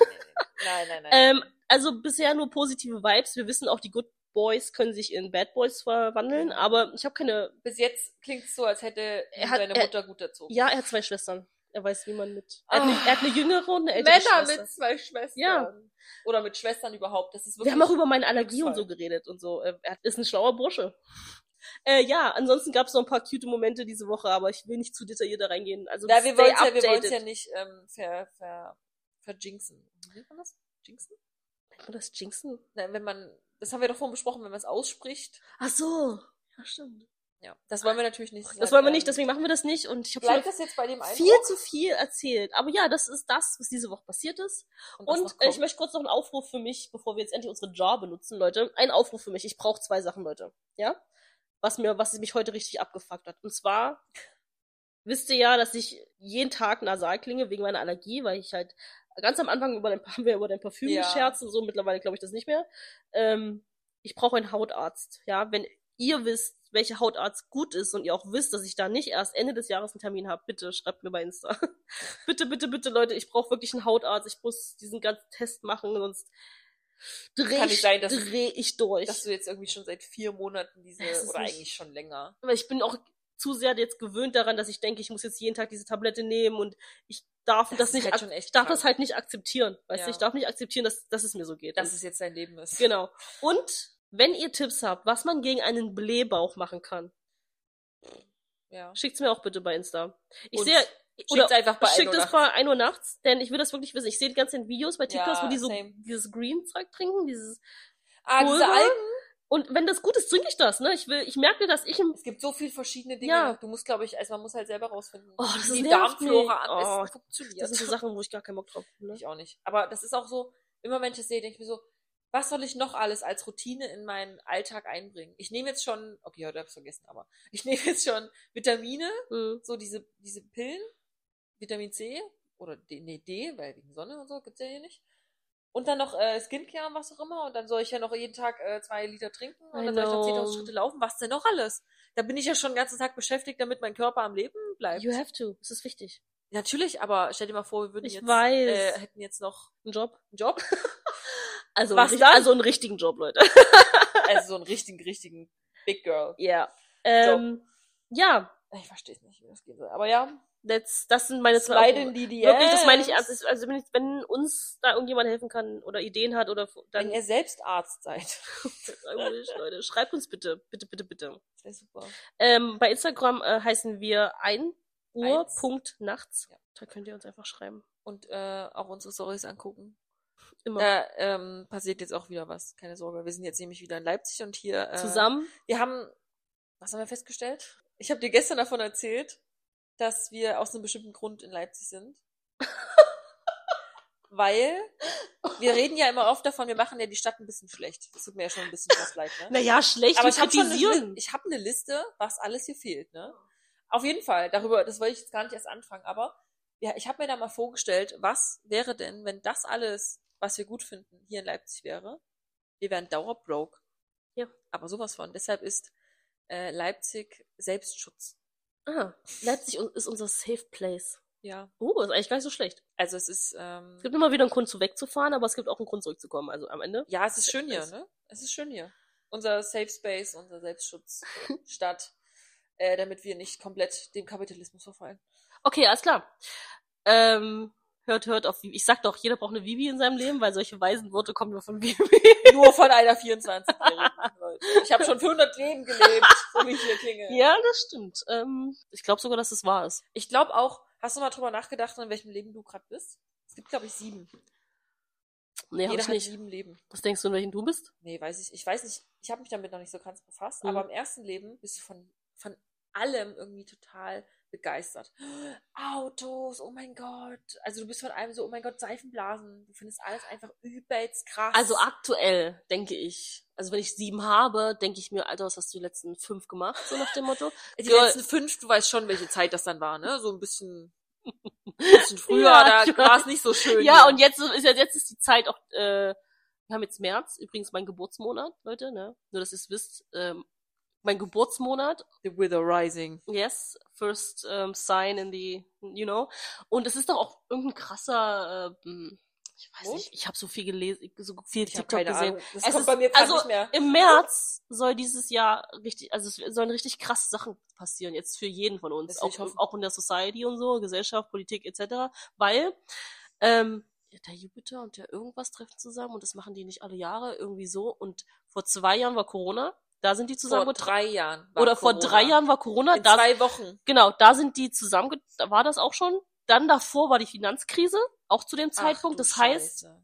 Nein, nein, nein. Ähm, also bisher nur positive Vibes. Wir wissen auch, die Good Boys können sich in Bad Boys verwandeln, aber ich habe keine. Bis jetzt klingt's so, als hätte Er hat- seine er- Mutter gut erzogen. Ja, er hat zwei Schwestern. Er weiß, wie man mit. Er hat, Ah. eine, er hat eine jüngere und eine ältere Männer Schwester. mit zwei Schwestern. Ja. Oder mit Schwestern überhaupt. Das ist Wir wirklich. haben auch über meine Allergie und so geredet und so. Er ist ein schlauer Bursche. Äh, ja, ansonsten gab es noch ein paar cute Momente diese Woche, aber ich will nicht zu detailliert da reingehen. Also ja, wir wollen ja, wir ja nicht ähm, ver, ver, verjinxen. Wie nennt man das? Jinxen? Nennt man das Jinxen? Nein, wenn man, das haben wir doch vorhin besprochen, wenn man es ausspricht. Ach so. Ja, stimmt. Ja. Das wollen wir natürlich nicht. Das wollen wir nicht, deswegen machen wir das nicht. Und ich habe viel zu viel erzählt. Aber ja, das ist das, was diese Woche passiert ist. Und noch äh, ich möchte kurz noch einen Aufruf für mich, bevor wir jetzt endlich unsere Jar benutzen, Leute. Ein Aufruf für mich. Ich brauche zwei Sachen, Leute. Ja? Was mir, was mich heute richtig abgefuckt hat. Und zwar wisst ihr ja, dass ich jeden Tag nasal klinge wegen meiner Allergie, weil ich halt ganz am Anfang über dein, haben wir über dein Parfüm Ja. gescherzt und so. Mittlerweile glaube ich das nicht mehr. Ähm, ich brauche einen Hautarzt. Ja, wenn ihr wisst, welcher Hautarzt gut ist und ihr auch wisst, dass ich da nicht erst Ende des Jahres einen Termin habe, bitte schreibt mir bei Insta. bitte, bitte, bitte, Leute, ich brauche wirklich einen Hautarzt. Ich muss diesen ganzen Test machen, sonst dreh Kann ich, nicht sein, dass- dreh ich durch. Dass du jetzt irgendwie schon seit vier Monaten diese, oder nicht- eigentlich schon länger. Aber ich bin auch zu sehr jetzt gewöhnt daran, dass ich denke, ich muss jetzt jeden Tag diese Tablette nehmen und ich darf das, Das nicht, halt ich darf krank. das halt nicht akzeptieren. Weißt Ja. du, ich darf nicht akzeptieren, dass, dass es mir so geht. Dass Und- es jetzt dein Leben ist. Genau. Und wenn ihr Tipps habt, was man gegen einen Blähbauch machen kann, Ja. schickt's mir auch bitte bei Insta. Ich sehe, Schickt's einfach bei schickt 1 Uhr es bei 1 Uhr nachts, denn ich will das wirklich wissen. Ich sehe die ganzen Videos bei TikToks, Ja, wo die so same. dieses Green-Zeug trinken, dieses, Ah, diese? Algen? Und wenn das gut ist, trinke ich das, ne? Ich will, ich merke, dass ich im, Es gibt so viele verschiedene Dinge. Ja. Du musst, glaube ich, also man muss halt selber rausfinden, Oh, das wie die Darmflora am besten Oh, funktioniert. das sind so Sachen, wo ich gar keinen Bock drauf habe. Ne? Ich auch nicht. Aber das ist auch so, immer wenn ich das sehe, denke ich mir so, was soll ich noch alles als Routine in meinen Alltag einbringen? Ich nehme jetzt schon, okay, heute habe ich vergessen, aber ich nehme jetzt schon Vitamine, Mhm. so diese, diese Pillen, Vitamin C, Oder D, nee, D, weil wegen Sonne und so gibt's ja hier nicht. Und dann noch äh, Skincare und was auch immer. Und dann soll ich ja noch jeden Tag äh, zwei Liter trinken. Und I dann soll ich noch know. 10.000 Schritte laufen. Was denn noch alles? Da bin ich ja schon den ganzen Tag beschäftigt, damit mein Körper am Leben bleibt. You have to. Das ist wichtig. Natürlich, aber stell dir mal vor, wir würden Ich jetzt, weiß. Äh, hätten jetzt noch Ein Job. einen Job. Also, Was einen dann? also einen richtigen Job, Leute. also so einen richtigen, richtigen Big Girl. Ja. Ähm, ja, Ich verstehe es nicht, wie das gehen soll. Aber ja, das, das sind meine zwei. die. Wirklich, das meine ich ernst. Das- Also wenn, wenn uns da irgendjemand helfen kann oder Ideen hat oder dann Wenn ihr selbst Arzt seid. Leute, schreibt uns bitte, bitte, bitte, bitte. Wäre super. Ähm, bei Instagram äh, heißen wir ein Uhr Eins. Punkt nachts. Ja. Da könnt ihr uns einfach schreiben. Und äh, auch unsere Stories angucken. Immer Da ähm, passiert jetzt auch wieder was. Keine Sorge. Wir sind jetzt nämlich wieder in Leipzig und hier. Äh, zusammen. Wir haben, was haben wir festgestellt? Ich habe dir gestern davon erzählt, dass wir aus einem bestimmten Grund in Leipzig sind. Weil wir reden ja immer oft davon, wir machen ja die Stadt ein bisschen schlecht. Das tut mir ja schon ein bisschen was leid, ne? Naja, schlecht Aber ich habe eine, ich hab eine Liste, was alles hier fehlt, ne? Auf jeden Fall, darüber, das wollte ich jetzt gar nicht erst anfangen, aber ja, ich habe mir da mal vorgestellt, was wäre denn, wenn das alles, was wir gut finden, hier in Leipzig wäre? Wir wären dauerbroke. Ja. Aber sowas von. Deshalb ist äh, Leipzig Selbstschutz. Ah, Leipzig ist unser Safe Place. Ja. Oh, ist eigentlich gar nicht so schlecht. Also es ist, ähm, Es gibt immer wieder einen Grund zu wegzufahren, aber es gibt auch einen Grund zurückzukommen. Also am Ende. ja, es ist schön hier, ne? Es ist schön hier. Unser Safe Space, unser Selbstschutz, Stadt, äh, damit wir nicht komplett dem Kapitalismus verfallen. Okay, alles klar. Ähm, hört, hört auf Vivi. Ich sag doch, jeder braucht eine Vivi in seinem Leben, weil solche weisen Worte kommen nur von Vivi. Nur von einer 24-Jährigen. Leute. Ich habe schon für 100 Leben gelebt, so wie ich hier klinge. ja, das stimmt. Ähm, ich glaube sogar, dass es wahr ist. Ich glaube auch, hast du mal drüber nachgedacht, in welchem Leben du gerade bist? Es gibt, glaube ich, sieben. Nee, hab Jeder ich hat nicht. sieben Leben. Was denkst du, in welchem du bist? Nee, weiß ich. Ich weiß nicht, ich habe mich damit noch nicht so ganz befasst, Mhm. aber im ersten Leben bist du von, von allem irgendwie total begeistert. Autos, oh mein Gott. Also du bist von allem so, oh mein Gott, Seifenblasen. Du findest alles einfach übelst krass. Also aktuell denke ich, also wenn ich sieben habe, denke ich mir, Alter, was hast du die letzten fünf gemacht, so nach dem Motto. die Girl- letzten fünf, du weißt schon, welche Zeit das dann war, ne? So ein bisschen, ein bisschen früher, Ja, da war es nicht so schön. Ja, hier. und jetzt ist jetzt ist die Zeit auch, äh, wir haben jetzt März, übrigens mein Geburtsmonat, Leute, ne? Nur dass ihr es wisst, ähm, mein Geburtsmonat, The Wither Rising. yes, first ähm, sign in the, you know. Und es ist doch auch irgendein krasser, ähm, ich weiß Mond? nicht, ich habe so viel gelesen, so viel Ich TikTok keine gesehen. Ahnung. Das Es kommt ist- bei mir also nicht mehr. im März soll dieses Jahr richtig, also es sollen richtig krasse Sachen passieren, jetzt für jeden von uns, auch, auch in der Society und so, Gesellschaft, Politik etc., weil ähm, der Jupiter und der irgendwas treffen zusammen und das machen die nicht alle Jahre irgendwie so und vor zwei Jahren war Corona, da sind die Vor zusammen drei Jahren. oder vor Corona. drei Jahren war Corona, In da, zwei Wochen. genau, da sind die zusammen, da war das auch schon. Dann davor war die Finanzkrise, auch zu dem Ach Zeitpunkt. du das heißt, Scheiße.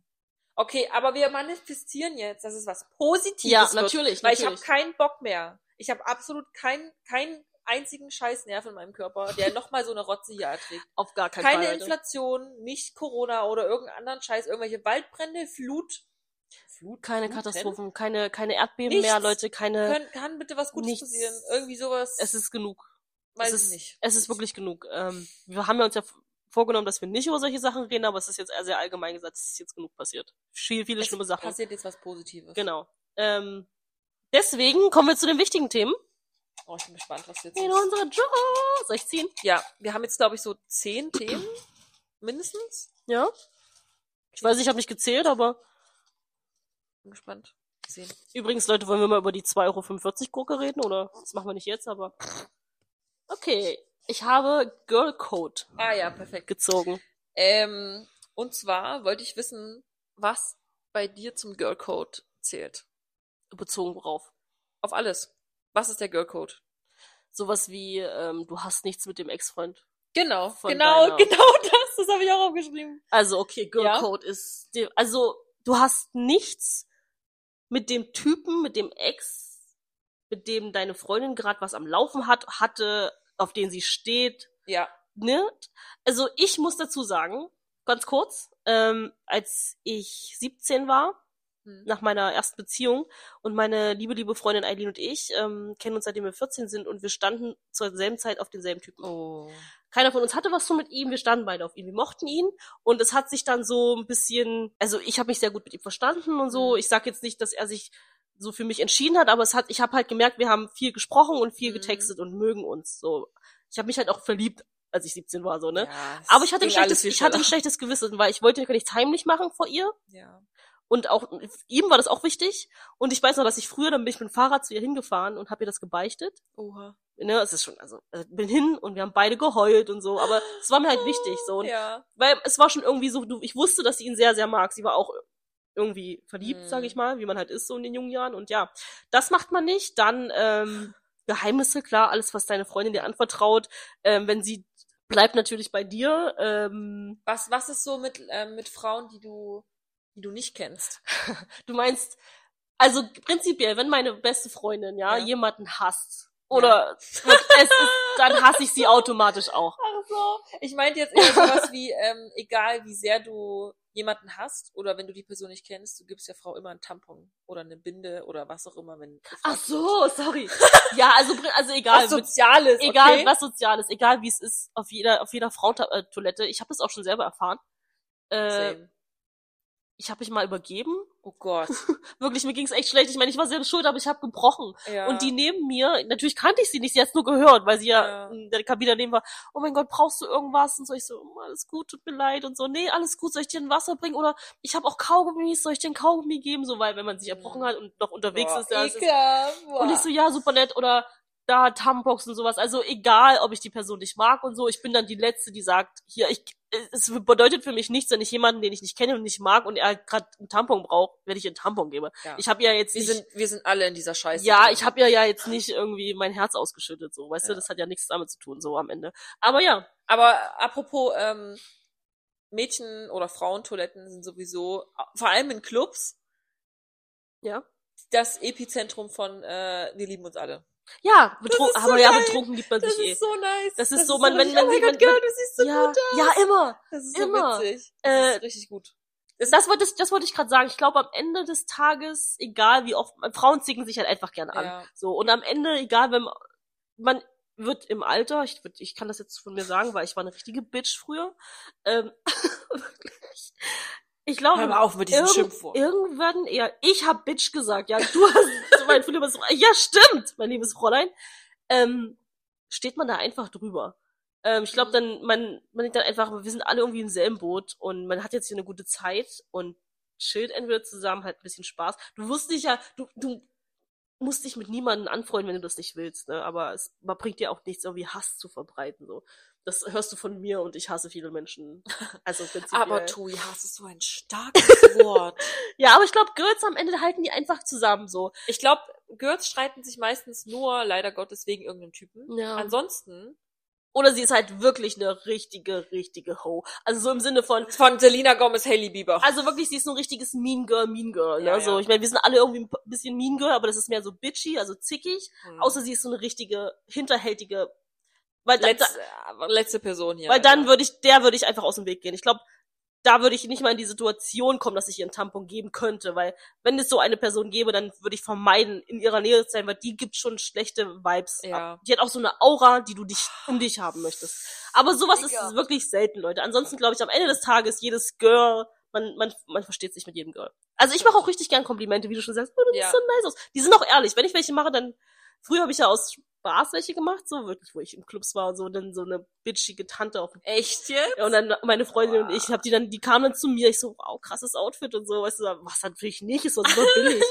Okay, aber wir manifestieren jetzt, dass es was Positives ja, wird. natürlich, Weil ich habe natürlich. keinen Bock mehr. Ich habe absolut keinen keinen einzigen Scheißnerv in meinem Körper, der nochmal so eine Rotze hier erträgt. auf gar keinen Keine Fall. Leute. Inflation, nicht Corona oder irgendeinen anderen Scheiß, irgendwelche Waldbrände, Flut. Flut? Keine Fluten? Katastrophen, keine, keine Erdbeben Nichts. mehr, Leute, keine. Kann, kann bitte was Gutes Nichts. passieren? Irgendwie sowas. Es ist genug. weiß es ich ist, nicht. Es ist wirklich genug. Ähm, wir haben ja uns ja vorgenommen, dass wir nicht über solche Sachen reden, aber es ist jetzt eher sehr allgemein gesagt, es ist jetzt genug passiert. Viel, viele Es schlimme Sachen. passiert jetzt was Positives. Genau. Ähm, deswegen kommen wir zu den wichtigen Themen. Oh, ich bin gespannt, was jetzt In ist. unsere Job. Soll ich ziehen? Ja, wir haben jetzt, glaube ich, so zehn Themen. Mindestens. Ja. Ich weiß, ich habe nicht gezählt, aber Bin gespannt. Sehen. übrigens, Leute, wollen wir mal über die 2,45 Euro Gurke reden? Oder das machen wir nicht jetzt, aber. Okay. Ich habe Girl Code Ah ja, perfekt. gezogen. Ähm, und zwar wollte ich wissen, was bei dir zum Girl Code zählt. Bezogen worauf? Auf alles. Was ist der Girl Code? Sowas wie, ähm, du hast nichts mit dem Ex-Freund. Genau, genau, deiner- genau das. Das habe ich auch aufgeschrieben. Also, okay, Girl Ja. Code ist, also, du hast nichts mit dem Typen, mit dem Ex, mit dem deine Freundin gerade was am Laufen hat, hatte, auf den sie steht, Ja. ne? Also, ich muss dazu sagen, ganz kurz, ähm, als ich 17 war. Nach meiner ersten Beziehung. Und meine liebe, liebe Freundin Eileen und ich ähm, kennen uns seitdem wir 14 sind und wir standen zur selben Zeit auf denselben Typen. Oh. Keiner von uns hatte was so mit ihm, wir standen beide auf ihn, wir mochten ihn und es hat sich dann so ein bisschen, also ich habe mich sehr gut mit ihm verstanden und so. Mhm. Ich sag jetzt nicht, dass er sich so für mich entschieden hat, aber es hat, ich habe halt gemerkt, wir haben viel gesprochen und viel Mhm. getextet und mögen uns so. Ich habe mich halt auch verliebt, als ich 17 war so, ne? Ja, Aber ich hatte, ein schlechtes, ich hatte ein schlechtes Gewissen, weil ich wollte ja nichts heimlich machen vor ihr. Ja. Und auch ihm war das auch wichtig. Und ich weiß noch, dass ich früher, dann bin ich mit dem Fahrrad zu ihr hingefahren und habe ihr das gebeichtet. Oha. Ne, es ist schon, also äh, bin hin und wir haben beide geheult und so, aber es war mir halt wichtig so. Und, Ja. Weil es war schon irgendwie so, du, ich wusste, dass sie ihn sehr, sehr mag. Sie war auch irgendwie verliebt, Mhm. sage ich mal, wie man halt ist so in den jungen Jahren. Und ja, das macht man nicht. Dann ähm, Geheimnisse, klar, alles, was deine Freundin dir anvertraut, ähm, wenn sie bleibt natürlich bei dir. Ähm, Was, was ist so mit, ähm, mit Frauen, die du, die du nicht kennst? Du meinst, also prinzipiell, wenn meine beste Freundin, ja, Ja. jemanden hasst, oder es ist, dann hasse ich sie automatisch auch. Ach so. Ich meinte jetzt eher sowas wie, ähm, egal wie sehr du jemanden hast oder wenn du die Person nicht kennst, du gibst der Frau immer einen Tampon oder eine Binde oder was auch immer, wenn Ach wird. so, sorry. Ja, also, also egal. was Soziales, egal, okay? was Soziales, egal wie es ist, auf jeder, auf jeder Frauentoilette. Ich habe das auch schon selber erfahren. Äh, Same. Ich habe mich mal übergeben. Oh Gott. Wirklich, mir ging's echt schlecht. Ich meine, ich war selber schuld, aber ich habe gebrochen. Ja. Und die neben mir, natürlich kannte ich sie nicht, sie hat's nur gehört, weil sie ja, Ja. in der Kabine daneben war. Oh mein Gott, brauchst du irgendwas? Und so, ich so, "Oh, alles gut, tut mir leid. Und so, nee, alles gut, soll ich dir ein Wasser bringen? Oder ich habe auch Kaugummis, soll ich dir ein Kaugummi geben? So, weil wenn man sich erbrochen Mhm. hat und noch unterwegs Boah, ist, ja, es ist. Boah. und ich so, ja, super nett. Oder da Tampons und sowas. Also egal, ob ich die Person nicht mag und so. Ich bin dann die Letzte, die sagt, hier, ich, es bedeutet für mich nichts, wenn ich jemanden, den ich nicht kenne und nicht mag und er gerade einen Tampon braucht, wenn ich einen Tampon gebe. Ja. Ich habe ja jetzt wir nicht, sind, wir sind alle in dieser Scheiße. ja, ich habe ja ja jetzt nicht irgendwie mein Herz ausgeschüttet, so, weißt du, Ja. das hat ja nichts damit zu tun, so am Ende. Aber ja, Aber apropos ähm, Mädchen- oder Frauentoiletten sind sowieso, vor allem in Clubs, ja. das Epizentrum von äh, Wir lieben uns alle. Ja, betrun ist so aber ja, betrunken liebt man Das sich eh. ist so nice. Das ist so, man- wenn- richtig- wenn oh mein Gott, wenn- wenn- du siehst so ja, gut aus. ja, immer. Das ist so immer. witzig. Das Äh, ist richtig gut. Das wollte, das wollte ich gerade sagen. Ich glaube, am Ende des Tages, egal wie oft, Frauen zicken sich halt einfach gerne an. Ja. So, und am Ende, egal, wenn man, man wird im Alter, ich, würd- ich kann das jetzt von mir sagen, weil ich war eine richtige Bitch früher. Ähm, wirklich. Ich glaube, Hör mal auf mit diesem Schimpfwort. irgendwann eher, ich hab Bitch gesagt, ja, du hast, mein liebes, ja, stimmt, mein liebes Fräulein, ähm, steht man da einfach drüber. Ähm, ich glaube dann, man, man denkt dann einfach, wir sind alle irgendwie im selben Boot und man hat jetzt hier eine gute Zeit und chillt entweder zusammen, halt ein bisschen Spaß. Du wirst dich ja, du, du musst dich mit niemandem anfreunden, wenn du das nicht willst, ne? Aber es man bringt dir auch nichts, irgendwie Hass zu verbreiten, so. Das hörst du von mir und ich hasse viele Menschen. Also prinzipiell. Aber Tui, Hass ist so ein starkes Wort. ja, aber ich glaube, Girls am Ende halten die einfach zusammen, so. Ich glaube, Girls streiten sich meistens nur, leider Gottes, wegen irgendeinem Typen. Ja. Ansonsten, Oder sie ist halt wirklich eine richtige, richtige Ho. Also so im Sinne von, von Selena Gomez, Hailey Bieber. also wirklich, sie ist so ein richtiges Mean Girl, Mean Girl, ne? Ja, so, ja. ich meine, wir sind alle irgendwie ein bisschen Mean Girl, aber das ist mehr so bitchy, also zickig. Hm. Außer sie ist so eine richtige, hinterhältige, weil, da, da, letzte, äh, letzte Person hier. weil dann Alter. würde ich, der würde ich einfach aus dem Weg gehen. Ich glaube, da würde ich nicht mal in die Situation kommen, dass ich ihr einen Tampon geben könnte, weil wenn es so eine Person gäbe, dann würde ich vermeiden, in ihrer Nähe zu sein, weil die gibt schon schlechte Vibes Ja. ab. Die hat auch so eine Aura, die du dich um dich haben möchtest. Aber sowas Ekelhaft. ist wirklich selten, Leute. Ansonsten glaube ich, am Ende des Tages, jedes Girl, man, man, man versteht sich mit jedem Girl. Also ich mache auch richtig gern Komplimente, wie du schon sagst, oh, du Ja. siehst so nice aus. Die sind auch ehrlich. Wenn ich welche mache, dann, früher habe ich ja aus Spaß welche gemacht, so wirklich, wo ich im Clubs war, so dann so eine bitchige Tante auf dem Echt jetzt? ja, und dann meine Freundin und ich, hab die dann, die kamen dann zu mir, ich so, wow, krasses Outfit und so, weißt du, was natürlich nicht, ist war super billig.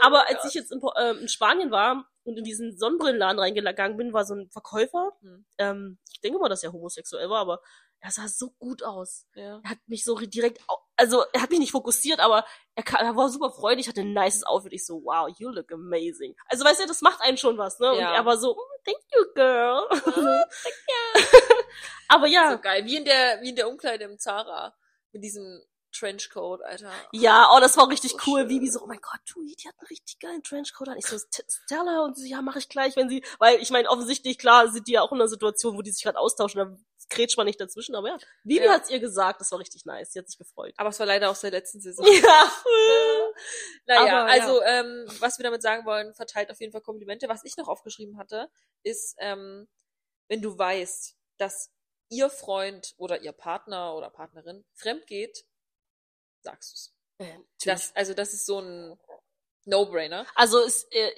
Aber als ich jetzt in, ähm, in Spanien war und in diesen Sonnenbrillenladen reingegangen bin, war so ein Verkäufer, Hm. ähm, ich denke mal, dass er homosexuell war, aber er sah so gut aus. Ja. Er hat mich so direkt, also er hat mich nicht fokussiert, aber er, kam, er war super freundlich, hatte ein nices Outfit. Ich so, wow, you look amazing. Also weißt du, das macht einen schon was, ne? Und Ja. er war so, mm, thank you, girl. aber ja, So geil. Wie in der, wie in der Umkleide im Zara. Mit diesem Trenchcoat, Alter. Ja, oh, das war richtig So cool. schön. Vivi so, oh mein Gott, Tui, die hat einen richtig geilen Trenchcoat an. Ich so, "St- Stella und sie, ja, mache ich gleich, wenn sie, weil ich meine, offensichtlich, klar, sind die ja auch in einer Situation, wo die sich gerade austauschen, dann grätsch mal nicht dazwischen, aber ja. Vivi Ja. hat's ihr gesagt, das war richtig nice. Sie hat sich gefreut. Aber es war leider aus der letzten Saison. Ja. Naja, Aber, also ähm, was wir damit sagen wollen, verteilt auf jeden Fall Komplimente. Was ich noch aufgeschrieben hatte, ist, ähm, wenn du weißt, dass ihr Freund oder ihr Partner oder Partnerin fremd geht, sagst du's. Äh, Das, also das ist so ein No-Brainer. Also es, äh,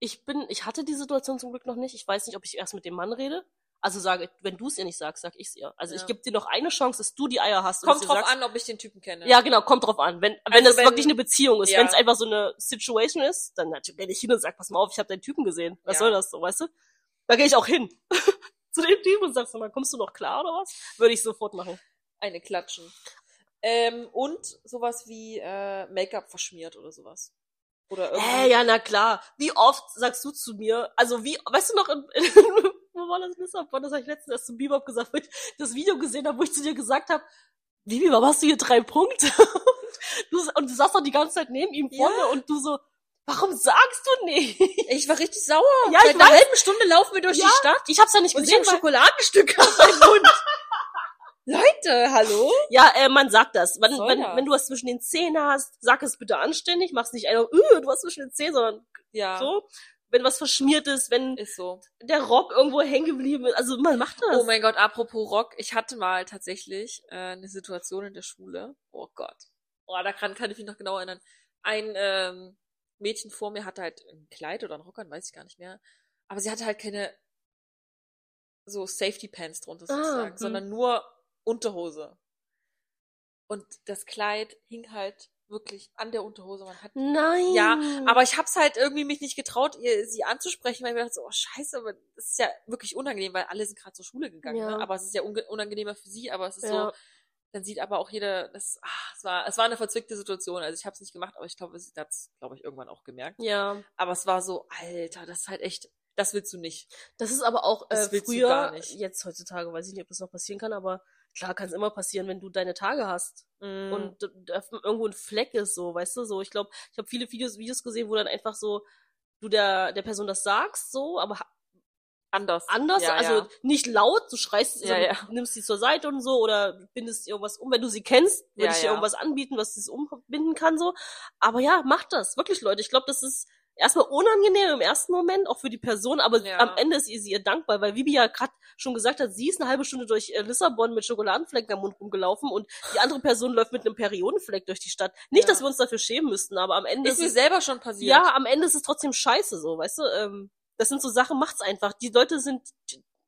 ich bin, ich hatte die Situation zum Glück noch nicht. Ich weiß nicht, ob ich erst mit dem Mann rede. Also sage, wenn du es ihr nicht sagst, sag ich's ihr. Also Ja. ich gebe dir noch eine Chance, dass du die Eier hast. Kommt es drauf sagst. an, ob ich den Typen kenne. Ja, genau, kommt drauf an. Wenn, wenn Also es wenn- wirklich eine Beziehung ist, ja. wenn es einfach so eine Situation ist, dann natürlich gehe ich hin und sag, pass mal auf, ich habe deinen Typen gesehen. Was Ja. soll das so, weißt du? Da gehe ich auch hin zu dem Typen und sagst mal, kommst du noch klar oder was? Würde ich sofort machen. Eine klatschen. Ähm, und sowas wie äh, Make-up verschmiert oder sowas. Oder irgendwie. Äh, ja, na klar. Wie oft sagst du zu mir, also wie, weißt du noch, in, in, wo war das Lissabon? Das habe ich letztens erst zum Bebop gesagt, wo ich das Video gesehen habe, wo ich zu dir gesagt habe, Vivi, warum hast du hier drei Punkte? Und du, und du saßt doch die ganze Zeit neben ihm vorne Ja. und du so, warum sagst du nicht? Ich war richtig sauer. Ja, Seit einer halben Stunde laufen wir durch Ja, die Stadt Ich hab's ja nicht und ich gesehen, habe weil, Schokoladenstück auf meinem Mund. Leute, hallo? ja, äh, man sagt das. Wenn, wenn, das? wenn du was zwischen den Zähnen hast, sag es bitte anständig, mach's nicht einfach, äh, du hast zwischen den Zähnen, sondern Ja, so. Wenn was verschmiert ist, wenn ist so. der Rock irgendwo hängen geblieben ist, also man macht das. Oh mein Gott, apropos Rock, ich hatte mal tatsächlich äh, eine Situation in der Schule. Oh Gott. Oh, da kann, ich mich noch genau erinnern. Ein ähm, Mädchen vor mir hatte halt ein Kleid oder ein Rock an, weiß ich gar nicht mehr. Aber sie hatte halt keine so Safety Pants drunter Ah, sozusagen, hm. sondern nur Unterhose. Und das Kleid hing halt wirklich an der Unterhose. Man hat Nein. ja, aber ich hab's halt irgendwie mich nicht getraut, ihr, sie anzusprechen, weil ich mir dachte so, oh scheiße, aber das ist ja wirklich unangenehm, weil alle sind gerade zur Schule gegangen, Ja. ne? aber es ist ja unangenehmer für sie, aber es ist Ja. so, dann sieht aber auch jeder, das, ah, es war, es war eine verzwickte Situation, also ich hab's nicht gemacht, aber ich glaube, sie hat's, glaube ich, irgendwann auch gemerkt. Ja, Aber es war so, Alter, das ist halt echt, das willst du nicht. das ist aber auch äh, früher, gar nicht. jetzt heutzutage weiß ich nicht, ob das noch passieren kann, aber klar kann es immer passieren, wenn du deine Tage hast Mm. und irgendwo ein Fleck ist, so, weißt du, so. Ich glaube, ich habe viele Videos, Videos gesehen, wo dann einfach so du der der Person das sagst, so, aber anders. anders, Ja, also ja. nicht laut, du schreist, Ja, ja. nimmst sie zur Seite und so oder bindest irgendwas um, wenn du sie kennst, würde ich dir irgendwas anbieten, was das umbinden kann, so. Aber ja, mach das, wirklich, Leute. Ich glaube, das ist erstmal unangenehm im ersten Moment, auch für die Person, aber Ja. am Ende ist ihr sie ihr dankbar, weil Vivi ja gerade schon gesagt hat, sie ist eine halbe Stunde durch äh, Lissabon mit Schokoladenflecken am Mund rumgelaufen und die andere Person läuft mit einem Periodenfleck durch die Stadt. Nicht, Ja. dass wir uns dafür schämen müssten, aber am Ende Ist mir es, selber schon passiert. ja, am Ende ist es trotzdem scheiße, so, weißt du, ähm, das sind so Sachen, macht's einfach. Die Leute sind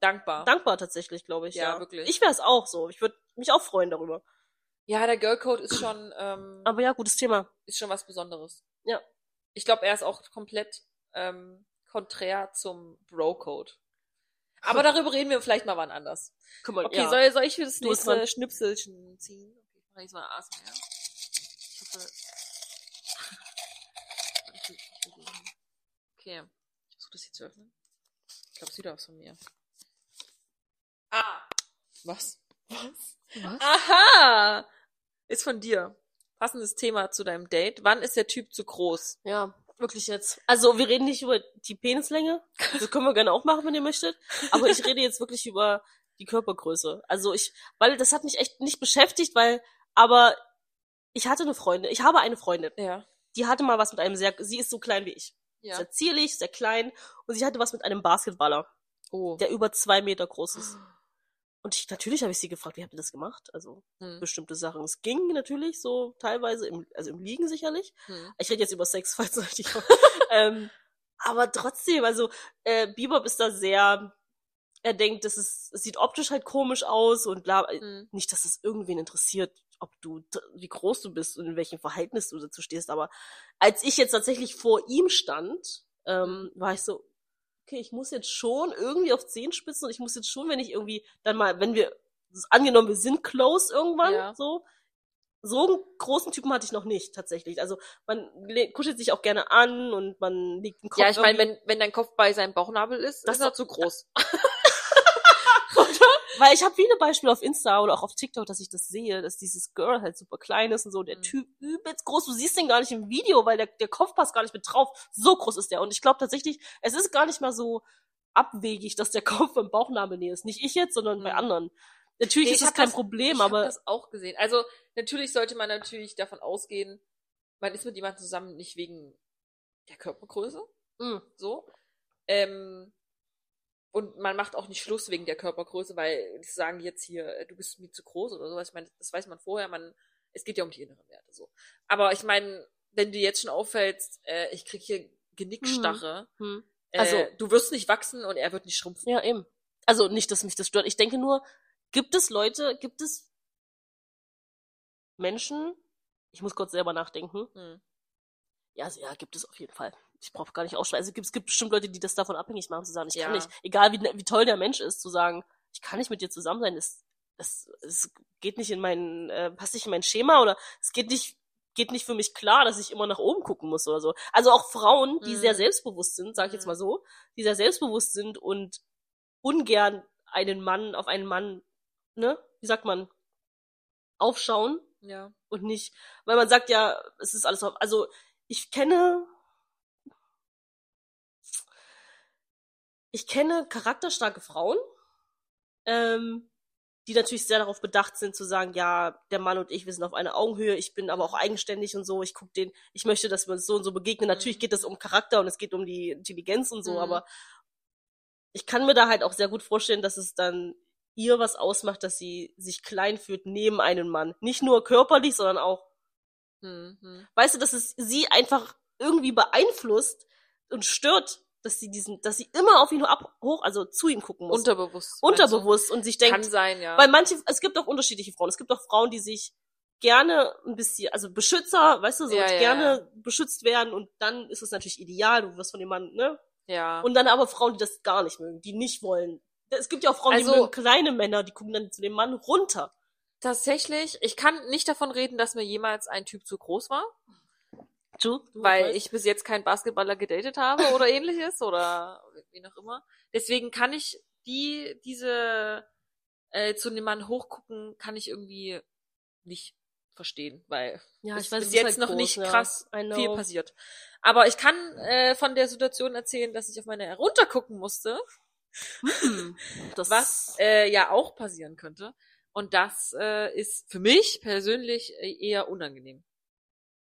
dankbar. dankbar tatsächlich, glaube ich. Ja, Ja, wirklich. Ich wäre es auch so. Ich würde mich auch freuen darüber. Ja, der Girlcode ist schon, ähm, Aber ja, gutes Thema. ist schon was Besonderes. Ja. Ich glaube, er ist auch komplett ähm, konträr zum Bro-Code. Aber darüber reden wir vielleicht mal wann anders. Guck mal, Okay, ja. soll, soll ich für das Du nächste dran. Schnipselchen ziehen? Okay, ich mache jetzt mal ASMR. Ich hoffe... Okay, ich versuche das hier zu öffnen. Ich glaube, es sieht aus von mir. Ah! Was? Was? Was? Aha! Ist von dir. Passendes Thema zu deinem Date. Wann ist der Typ zu groß? Ja, wirklich jetzt. Also, wir reden nicht über die Penislänge. Das können wir gerne auch machen, wenn ihr möchtet. Aber ich rede jetzt wirklich über die Körpergröße. Also ich, weil das hat mich echt nicht beschäftigt, weil, aber ich hatte eine Freundin, ich habe eine Freundin, Ja. die hatte mal was mit einem sehr, sie ist so klein wie ich. Ja. Sehr zierlich, sehr klein. Und sie hatte was mit einem Basketballer, Oh. der über zwei Meter groß ist. Und ich, natürlich habe ich sie gefragt, wie habt ihr das gemacht? Also, Hm. bestimmte Sachen. Es ging natürlich so teilweise, im, also im Liegen sicherlich. Hm. Ich rede jetzt über Sex, falls euch nicht. ähm, aber trotzdem, also äh, Bebop ist da sehr. Er denkt, das ist, es sieht optisch halt komisch aus und bla. Hm. Nicht, dass es irgendwen interessiert, ob du, wie groß du bist und in welchem Verhältnis du dazu stehst. Aber als ich jetzt tatsächlich vor ihm stand, ähm, war ich so, okay, ich muss jetzt schon irgendwie auf Zehenspitzen und ich muss jetzt schon, wenn ich irgendwie dann mal, wenn wir, angenommen, wir sind close irgendwann, Ja. so, so einen großen Typen hatte ich noch nicht, tatsächlich. Also, man kuschelt sich auch gerne an und man legt den Kopf Ja, ich meine, wenn, wenn dein Kopf bei seinem Bauchnabel ist, Das ist er zu groß. Weil ich habe viele Beispiele auf Insta oder auch auf TikTok, dass ich das sehe, dass dieses Girl halt super klein ist und so, der Mhm. Typ übelst groß. Du siehst den gar nicht im Video, weil der, der Kopf passt gar nicht mit drauf. So groß ist der. Und ich glaube tatsächlich, es ist gar nicht mal so abwegig, dass der Kopf beim Bauchnabelnähe ist. Nicht ich jetzt, sondern bei Mhm. anderen. Natürlich Nee, ist ich das kein das- Problem, ich aber das auch gesehen. Also natürlich sollte man natürlich davon ausgehen, man ist mit jemandem zusammen nicht wegen der Körpergröße, mh, so. Ähm, und man macht auch nicht Schluss wegen der Körpergröße, weil die sagen jetzt hier, äh, du bist mir zu groß oder sowas. Ich meine, das weiß man vorher, man, es geht ja um die inneren Werte so. Aber ich meine, wenn du jetzt schon auffällst, äh, ich krieg hier Genickstarre, hm. äh, Also- du wirst nicht wachsen und er wird nicht schrumpfen. ja eben. Also nicht, dass mich das stört. Ich denke nur, gibt es Leute, gibt es Menschen, ich muss kurz selber nachdenken, Hm. Ja, also, ja, gibt es auf jeden Fall. Ich brauche gar nicht aussprechen. Also es gibt, es gibt bestimmt Leute, die das davon abhängig machen, zu sagen, ich Ja. kann nicht, egal wie, wie toll der Mensch ist, zu sagen, ich kann nicht mit dir zusammen sein, es, es, es geht nicht in mein, äh, passt nicht in mein Schema oder es geht nicht, geht nicht für mich klar, dass ich immer nach oben gucken muss oder so. Also auch Frauen, die Mhm. sehr selbstbewusst sind, sag ich jetzt Mhm. mal so, die sehr selbstbewusst sind und ungern einen Mann auf einen Mann, ne, wie sagt man, aufschauen, Ja. und nicht, weil man sagt ja, es ist alles auf, also ich kenne, ich kenne charakterstarke Frauen, ähm, die natürlich sehr darauf bedacht sind zu sagen, ja, der Mann und ich, wir sind auf einer Augenhöhe, ich bin aber auch eigenständig und so, ich guck den, ich möchte, dass wir uns so und so begegnen. Natürlich Mhm. geht es um Charakter und es geht um die Intelligenz und so, Mhm. aber ich kann mir da halt auch sehr gut vorstellen, dass es dann ihr was ausmacht, dass sie sich klein fühlt neben einem Mann. Nicht nur körperlich, sondern auch Hm, hm. weißt du, dass es sie einfach irgendwie beeinflusst und stört, dass sie diesen, dass sie immer auf ihn ab, hoch, also zu ihm gucken muss. Unterbewusst. Unterbewusst und sich denkt, Kann sein, ja. weil manche, es gibt auch unterschiedliche Frauen. Es gibt auch Frauen, die sich gerne ein bisschen, also Beschützer, weißt du, so Ja, ja, gerne beschützt werden und dann ist es natürlich ideal, du wirst von dem Mann, ne? ja. Und dann aber Frauen, die das gar nicht mögen, die nicht wollen. Es gibt ja auch Frauen, die Also- mögen kleine Männer, die gucken dann zu dem Mann runter. Tatsächlich, ich kann nicht davon reden, dass mir jemals ein Typ zu groß war, du weil ich bis jetzt keinen Basketballer gedatet habe oder ähnliches oder wie noch immer. Deswegen kann ich die, diese äh, zu dem Mann hochgucken, kann ich irgendwie nicht verstehen, weil ja, ich weiß, bis jetzt halt noch groß, nicht ja. krass viel passiert. Aber ich kann äh, von der Situation erzählen, dass ich auf meine heruntergucken musste, Hm, was äh, ja auch passieren könnte. Und das äh, ist für mich persönlich äh, eher unangenehm.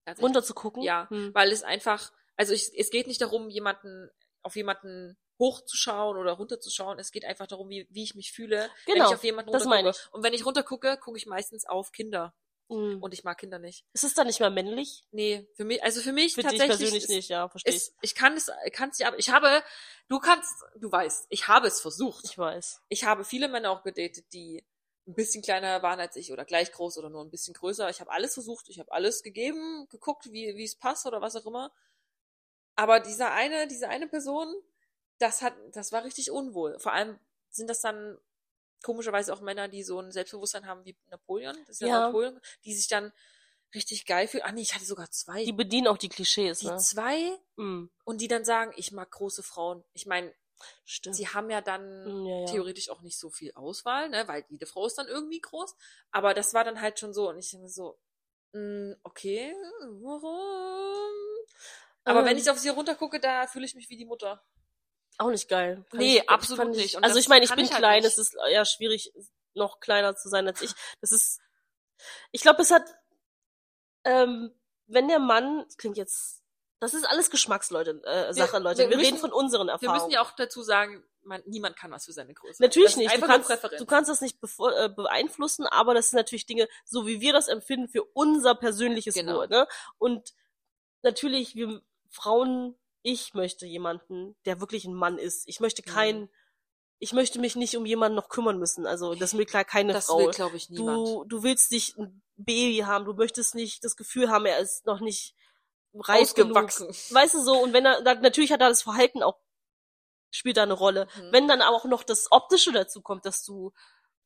Tatsächlich. runter zu gucken. Ja, Hm. weil es einfach, also ich, es geht nicht darum, jemanden auf jemanden hochzuschauen oder runterzuschauen. Es geht einfach darum, wie, wie ich mich fühle, wenn Genau, ich auf jemanden das meine runtergucke. Und wenn ich runtergucke, gucke ich meistens auf Kinder. Hm. Und ich mag Kinder nicht. Ist es dann nicht mehr männlich? Nee, für mich, also für mich Für dich tatsächlich persönlich ist, nicht, ja, verstehe ich. ist, ich kann es, kann es ja, aber ich habe, du kannst, du weißt, ich habe es versucht. Ich weiß. Ich habe viele Männer auch gedatet, die ein bisschen kleiner waren als ich oder gleich groß oder nur ein bisschen größer. Ich habe alles versucht, ich habe alles gegeben, geguckt, wie wie es passt oder was auch immer. Aber dieser eine, diese eine Person, das hat, das war richtig unwohl. Vor allem sind das dann komischerweise auch Männer, die so ein Selbstbewusstsein haben wie Napoleon, das ist ja. Napoleon, die sich dann richtig geil fühlen. Ah nee, ich hatte sogar zwei. Die bedienen auch die Klischees, die ne? zwei Hm. und die dann sagen, ich mag große Frauen. Ich meine, Stimmt. sie haben ja dann Hm, ja, ja. theoretisch auch nicht so viel Auswahl, ne, weil jede Frau ist dann irgendwie groß. Aber das war dann halt schon so und ich denke so, mh, okay, warum? Aber Ähm. wenn ich auf sie runtergucke, da fühle ich mich wie die Mutter. Auch nicht geil. Fand Nee, ich, absolut ich, nicht. Und also ich meine, ich kann bin ich halt klein, nicht. es ist eher schwierig, noch kleiner zu sein als ich. Das ist, ich glaube, es hat, ähm, wenn der Mann, das klingt jetzt, das ist alles Geschmacksleute, äh, Sache, Leute. wir Wir, müssen- reden von unseren Wir Erfahrungen. müssen ja auch dazu sagen, man, niemand kann was für seine Größe. Natürlich Das ist nicht. Du kannst, du kannst das nicht bevor, äh, beeinflussen, aber das sind natürlich Dinge, so wie wir das empfinden, für unser persönliches Genau. Wohl. Ne? Und natürlich, wir Frauen, ich möchte jemanden, der wirklich ein Mann ist. Ich möchte keinen, Mhm. ich möchte mich nicht um jemanden noch kümmern müssen. Also das will klar keine das Frau. will, glaube ich, niemand. du, du willst nicht ein Baby haben, du möchtest nicht das Gefühl haben, er ist noch nicht reif genug. Ausgewachsen. Weißt du so, und wenn er, da, natürlich hat er das Verhalten auch, spielt da eine Rolle. Mhm. Wenn dann aber auch noch das Optische dazu kommt, dass du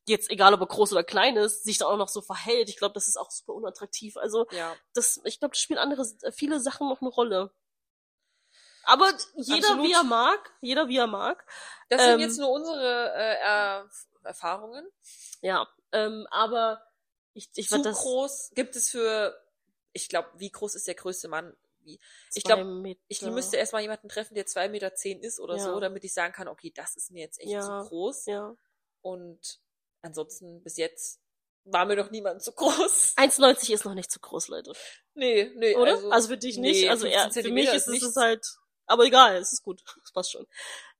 jetzt, egal ob er groß oder klein ist, sich da auch noch so verhält, ich glaube, das ist auch super unattraktiv. Also, Ja. das, ich glaube, das spielen andere, äh, viele Sachen noch eine Rolle. Aber jeder Absolut. wie er mag, jeder wie er mag. Das Ähm, sind jetzt nur unsere äh, er Erfahrungen. Ja, ähm, aber ich, ich Zu fand das groß gibt es für, ich glaube, wie groß ist der größte Mann? Wie, ich glaube, ich müsste erstmal jemanden treffen, der zwei Meter zehn ist oder Ja. so, damit ich sagen kann, okay, das ist mir jetzt echt Ja. zu groß. ja. Und ansonsten bis jetzt war mir doch niemand zu groß. 1,90 ist noch nicht zu groß, Leute. Nee, nee. Oder? Also, für dich nicht. nee, also eher, 15 für mich Zentimeter ist es ist halt, aber egal, es ist gut. Das passt schon.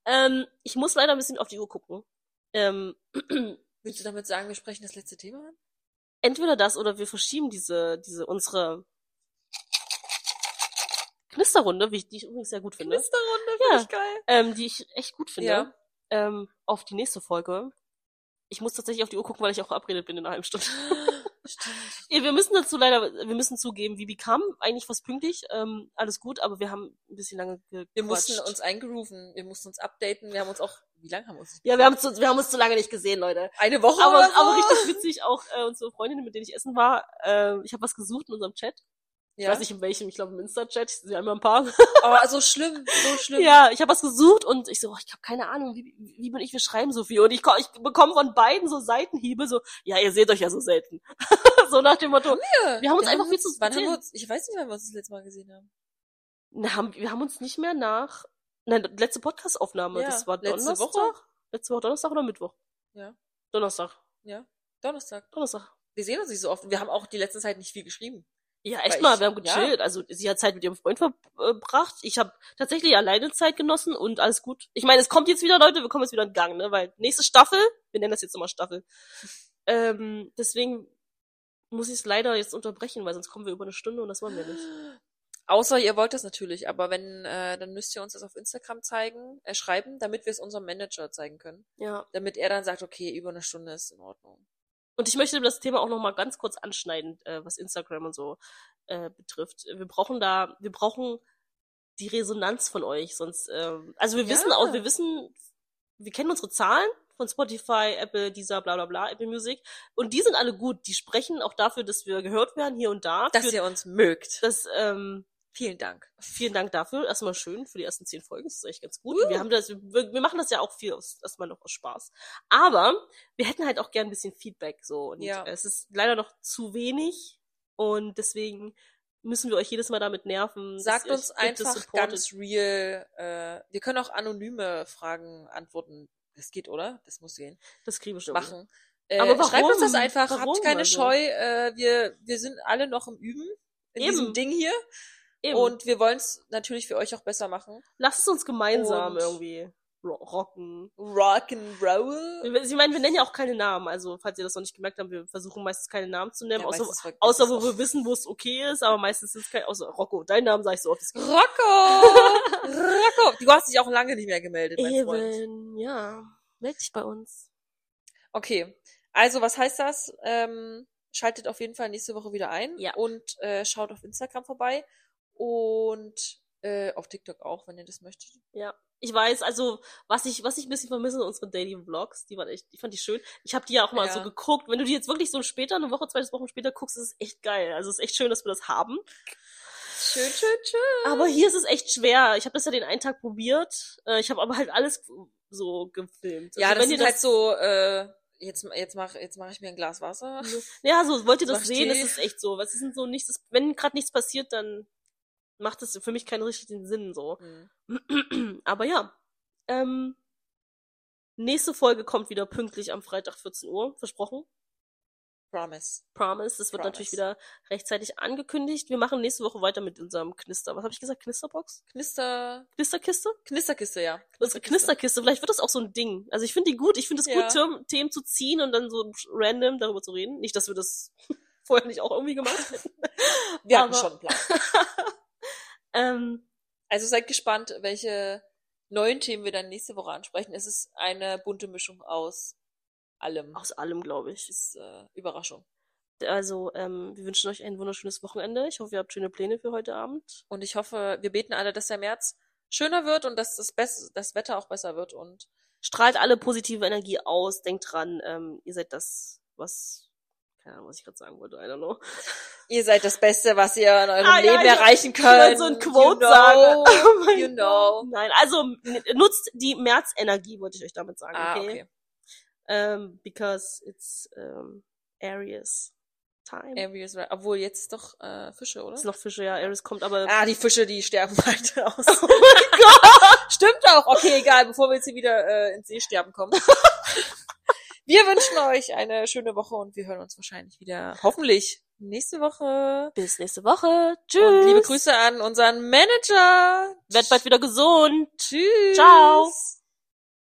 Ähm, ich muss leider ein bisschen auf die Uhr gucken. Ähm, Willst du damit sagen, wir sprechen das letzte Thema an? Entweder das oder wir verschieben diese, diese, unsere Knisterrunde, wie ich, die ich übrigens sehr gut finde, Knisterrunde, Ja. finde ich geil. ähm, die ich echt gut finde, Ja. ähm, auf die nächste Folge. Ich muss tatsächlich auf die Uhr gucken, weil ich auch verabredet bin in einer halben Stunde. Stimmt. Ja, wir müssen dazu leider, wir müssen zugeben, wie kam eigentlich fast pünktlich, ähm, alles gut, aber wir haben ein bisschen lange gequatscht. Wir mussten uns eingerufen, wir mussten uns updaten, wir haben uns auch, wie lange haben wir uns? ja, wir haben, zu, wir haben uns zu lange nicht gesehen, Leute. Eine Woche Aber, oder so? aber richtig witzig, auch äh, unsere Freundin, mit denen ich essen war, äh, ich habe was gesucht in unserem Chat. Ich ja. weiß nicht in welchem, ich glaube im Insta-Chat, ich sehe immer ein paar. Oh, so schlimm, so schlimm. ja, ich habe was gesucht und ich so, oh, ich habe keine Ahnung, wie, wie bin ich, wir schreiben so viel. Und ich, ich bekomme von beiden so Seitenhiebe, so, ja, ihr seht euch ja so selten. so nach dem Motto, Wir, Wir haben uns einfach viel zu Wann haben wir uns, ich weiß nicht, wann wir uns das letzte Mal gesehen haben. na, haben, wir haben uns nicht mehr nach, nein, letzte Podcast-Aufnahme, Ja, das war letzte Donnerstag. Woche. Letzte Woche Donnerstag oder Mittwoch? Ja. Donnerstag. Ja. Donnerstag. Donnerstag. Wir sehen uns nicht so oft. Wir haben auch die letzte Zeit nicht viel geschrieben. Ja, Weil echt mal, ich- wir haben gechillt. Also sie hat Zeit mit ihrem Freund verbracht. Ich habe tatsächlich alleine Zeit genossen und alles gut. Ich meine, es kommt jetzt wieder, Leute, wir kommen jetzt wieder in Gang, ne? Weil nächste Staffel, wir nennen das jetzt immer Staffel. Ähm, deswegen muss ich es leider jetzt unterbrechen, weil sonst kommen wir über eine Stunde und das wollen wir nicht. Außer ihr wollt das natürlich, aber wenn, äh, dann müsst ihr uns das auf Instagram zeigen, äh, schreiben, damit wir es unserem Manager zeigen können. Ja. Damit er dann sagt, okay, über eine Stunde ist in Ordnung. Und ich möchte das Thema auch noch mal ganz kurz anschneiden, äh, was Instagram und so äh, betrifft. Wir brauchen da, wir brauchen die Resonanz von euch, sonst, ähm, also wir Ja. wissen auch, wir wissen, wir kennen unsere Zahlen von Spotify, Apple, dieser, bla bla bla, Apple Music, und die sind alle gut. Die sprechen auch dafür, dass wir gehört werden hier und da. Dass für, ihr uns mögt. das, ähm, Vielen Dank. vielen Dank dafür. Erstmal schön für die ersten zehn Folgen. Das ist echt ganz gut. Uh. Wir haben das, wir, wir machen das ja auch viel aus, erstmal noch aus Spaß. Aber wir hätten halt auch gern ein bisschen Feedback so. Und Ja. es ist leider noch zu wenig. Und deswegen müssen wir euch jedes Mal damit nerven. Sagt uns einfach ganz real, äh, wir können auch anonyme Fragen antworten. Das geht, oder? Das muss gehen. Das kriegen wir schon. Machen. Äh, Aber Schreibt uns das warum? einfach, Warum habt keine also? Scheu. Äh, wir, wir sind alle noch im Üben in Eben. diesem Ding hier. Eben. Und wir wollen es natürlich für euch auch besser machen. lasst es uns gemeinsam Und- irgendwie ro rocken. Rock'n'Roll. Ich meine, wir nennen ja auch keine Namen. Also, falls ihr das noch nicht gemerkt habt, wir versuchen meistens keine Namen zu nennen. Ja, außer, außer wo wir wissen, wo es okay ist. Aber meistens ist es kein, außer Rocco. Deinen Namen sag ich so oft. Rocco! Rocco! Du hast dich auch lange nicht mehr gemeldet, mein Freund. Eben, ja. Meld dich bei uns. Okay. Also, was heißt das? Ähm, schaltet auf jeden Fall nächste Woche wieder ein. Ja. Und äh, schaut auf Instagram vorbei. Und äh, auf TikTok auch, wenn ihr das möchtet. Ja. Ich weiß, also, was ich, was ich ein bisschen vermisse, sind unsere Daily Vlogs. Die waren echt, ich fand die schön. Ich habe die ja auch mal Ja. so geguckt. Wenn du die jetzt wirklich so später, eine Woche, zwei Wochen später guckst, ist es echt geil. Also, es ist echt schön, dass wir das haben. Schön, schön, schön. Aber hier ist es echt schwer. Ich habe das ja den einen Tag probiert. Äh, Ich habe aber halt alles so gefilmt. Ja, also, das ihr halt so, äh, jetzt, jetzt mach, jetzt mach ich mir ein Glas Wasser. Ja, so wollt ihr das sehen, Tee. ist echt so. Was ist denn so nichts, wenn gerade nichts passiert, dann macht es für mich keinen richtigen Sinn so. Hm. Aber ja, ähm, nächste Folge kommt wieder pünktlich am Freitag 14 Uhr, versprochen. Promise. Promise. Das wird Promise. natürlich wieder rechtzeitig angekündigt. Wir machen nächste Woche weiter mit unserem Knister. Was habe ich gesagt? Knisterbox? Knister, Knisterkiste? Knisterkiste, ja. Unsere Knisterkiste. Vielleicht wird das auch so ein Ding. Also ich finde die gut. Ich finde es Ja. gut, Themen, zu ziehen und dann so random darüber zu reden. Nicht, dass wir das vorher nicht auch irgendwie gemacht hätten. Wir hatten schon einen Plan. Ähm, Also seid gespannt, welche neuen Themen wir dann nächste Woche ansprechen. Es ist eine bunte Mischung aus allem. aus allem, glaube ich. Das ist äh, Überraschung. Also, ähm, wir wünschen euch ein wunderschönes Wochenende. Ich hoffe, ihr habt schöne Pläne für heute Abend. Und ich hoffe, wir beten alle, dass der März schöner wird und dass das, Bess das Wetter auch besser wird. Und Strahlt alle positive Energie aus. Denkt dran, ähm, ihr seid das, was, keine Ahnung, was ich gerade sagen wollte, I don't know. ihr seid das Beste, was ihr in eurem Ah, ja, Leben ich- erreichen Ich könnt. so ein Quote you sagen. know, Oh mein you know. Nein, also nutzt die Märzenergie, wollte ich euch damit sagen, Ah, okay? okay. Ähm, because it's ähm, Aries time. Aries, right. Obwohl jetzt ist doch äh, Fische, oder? ist noch Fische, ja, Aries kommt, aber Ah, die Fische, die sterben weiter aus. oh mein Gott! Stimmt auch. Okay, egal, bevor wir jetzt hier wieder äh, ins Seesterben kommen. Wir wünschen euch eine schöne Woche und wir hören uns wahrscheinlich wieder, hoffentlich, nächste Woche. Bis nächste Woche. Tschüss. Und liebe Grüße an unseren Manager. Werd bald wieder gesund. Tschüss. Ciao.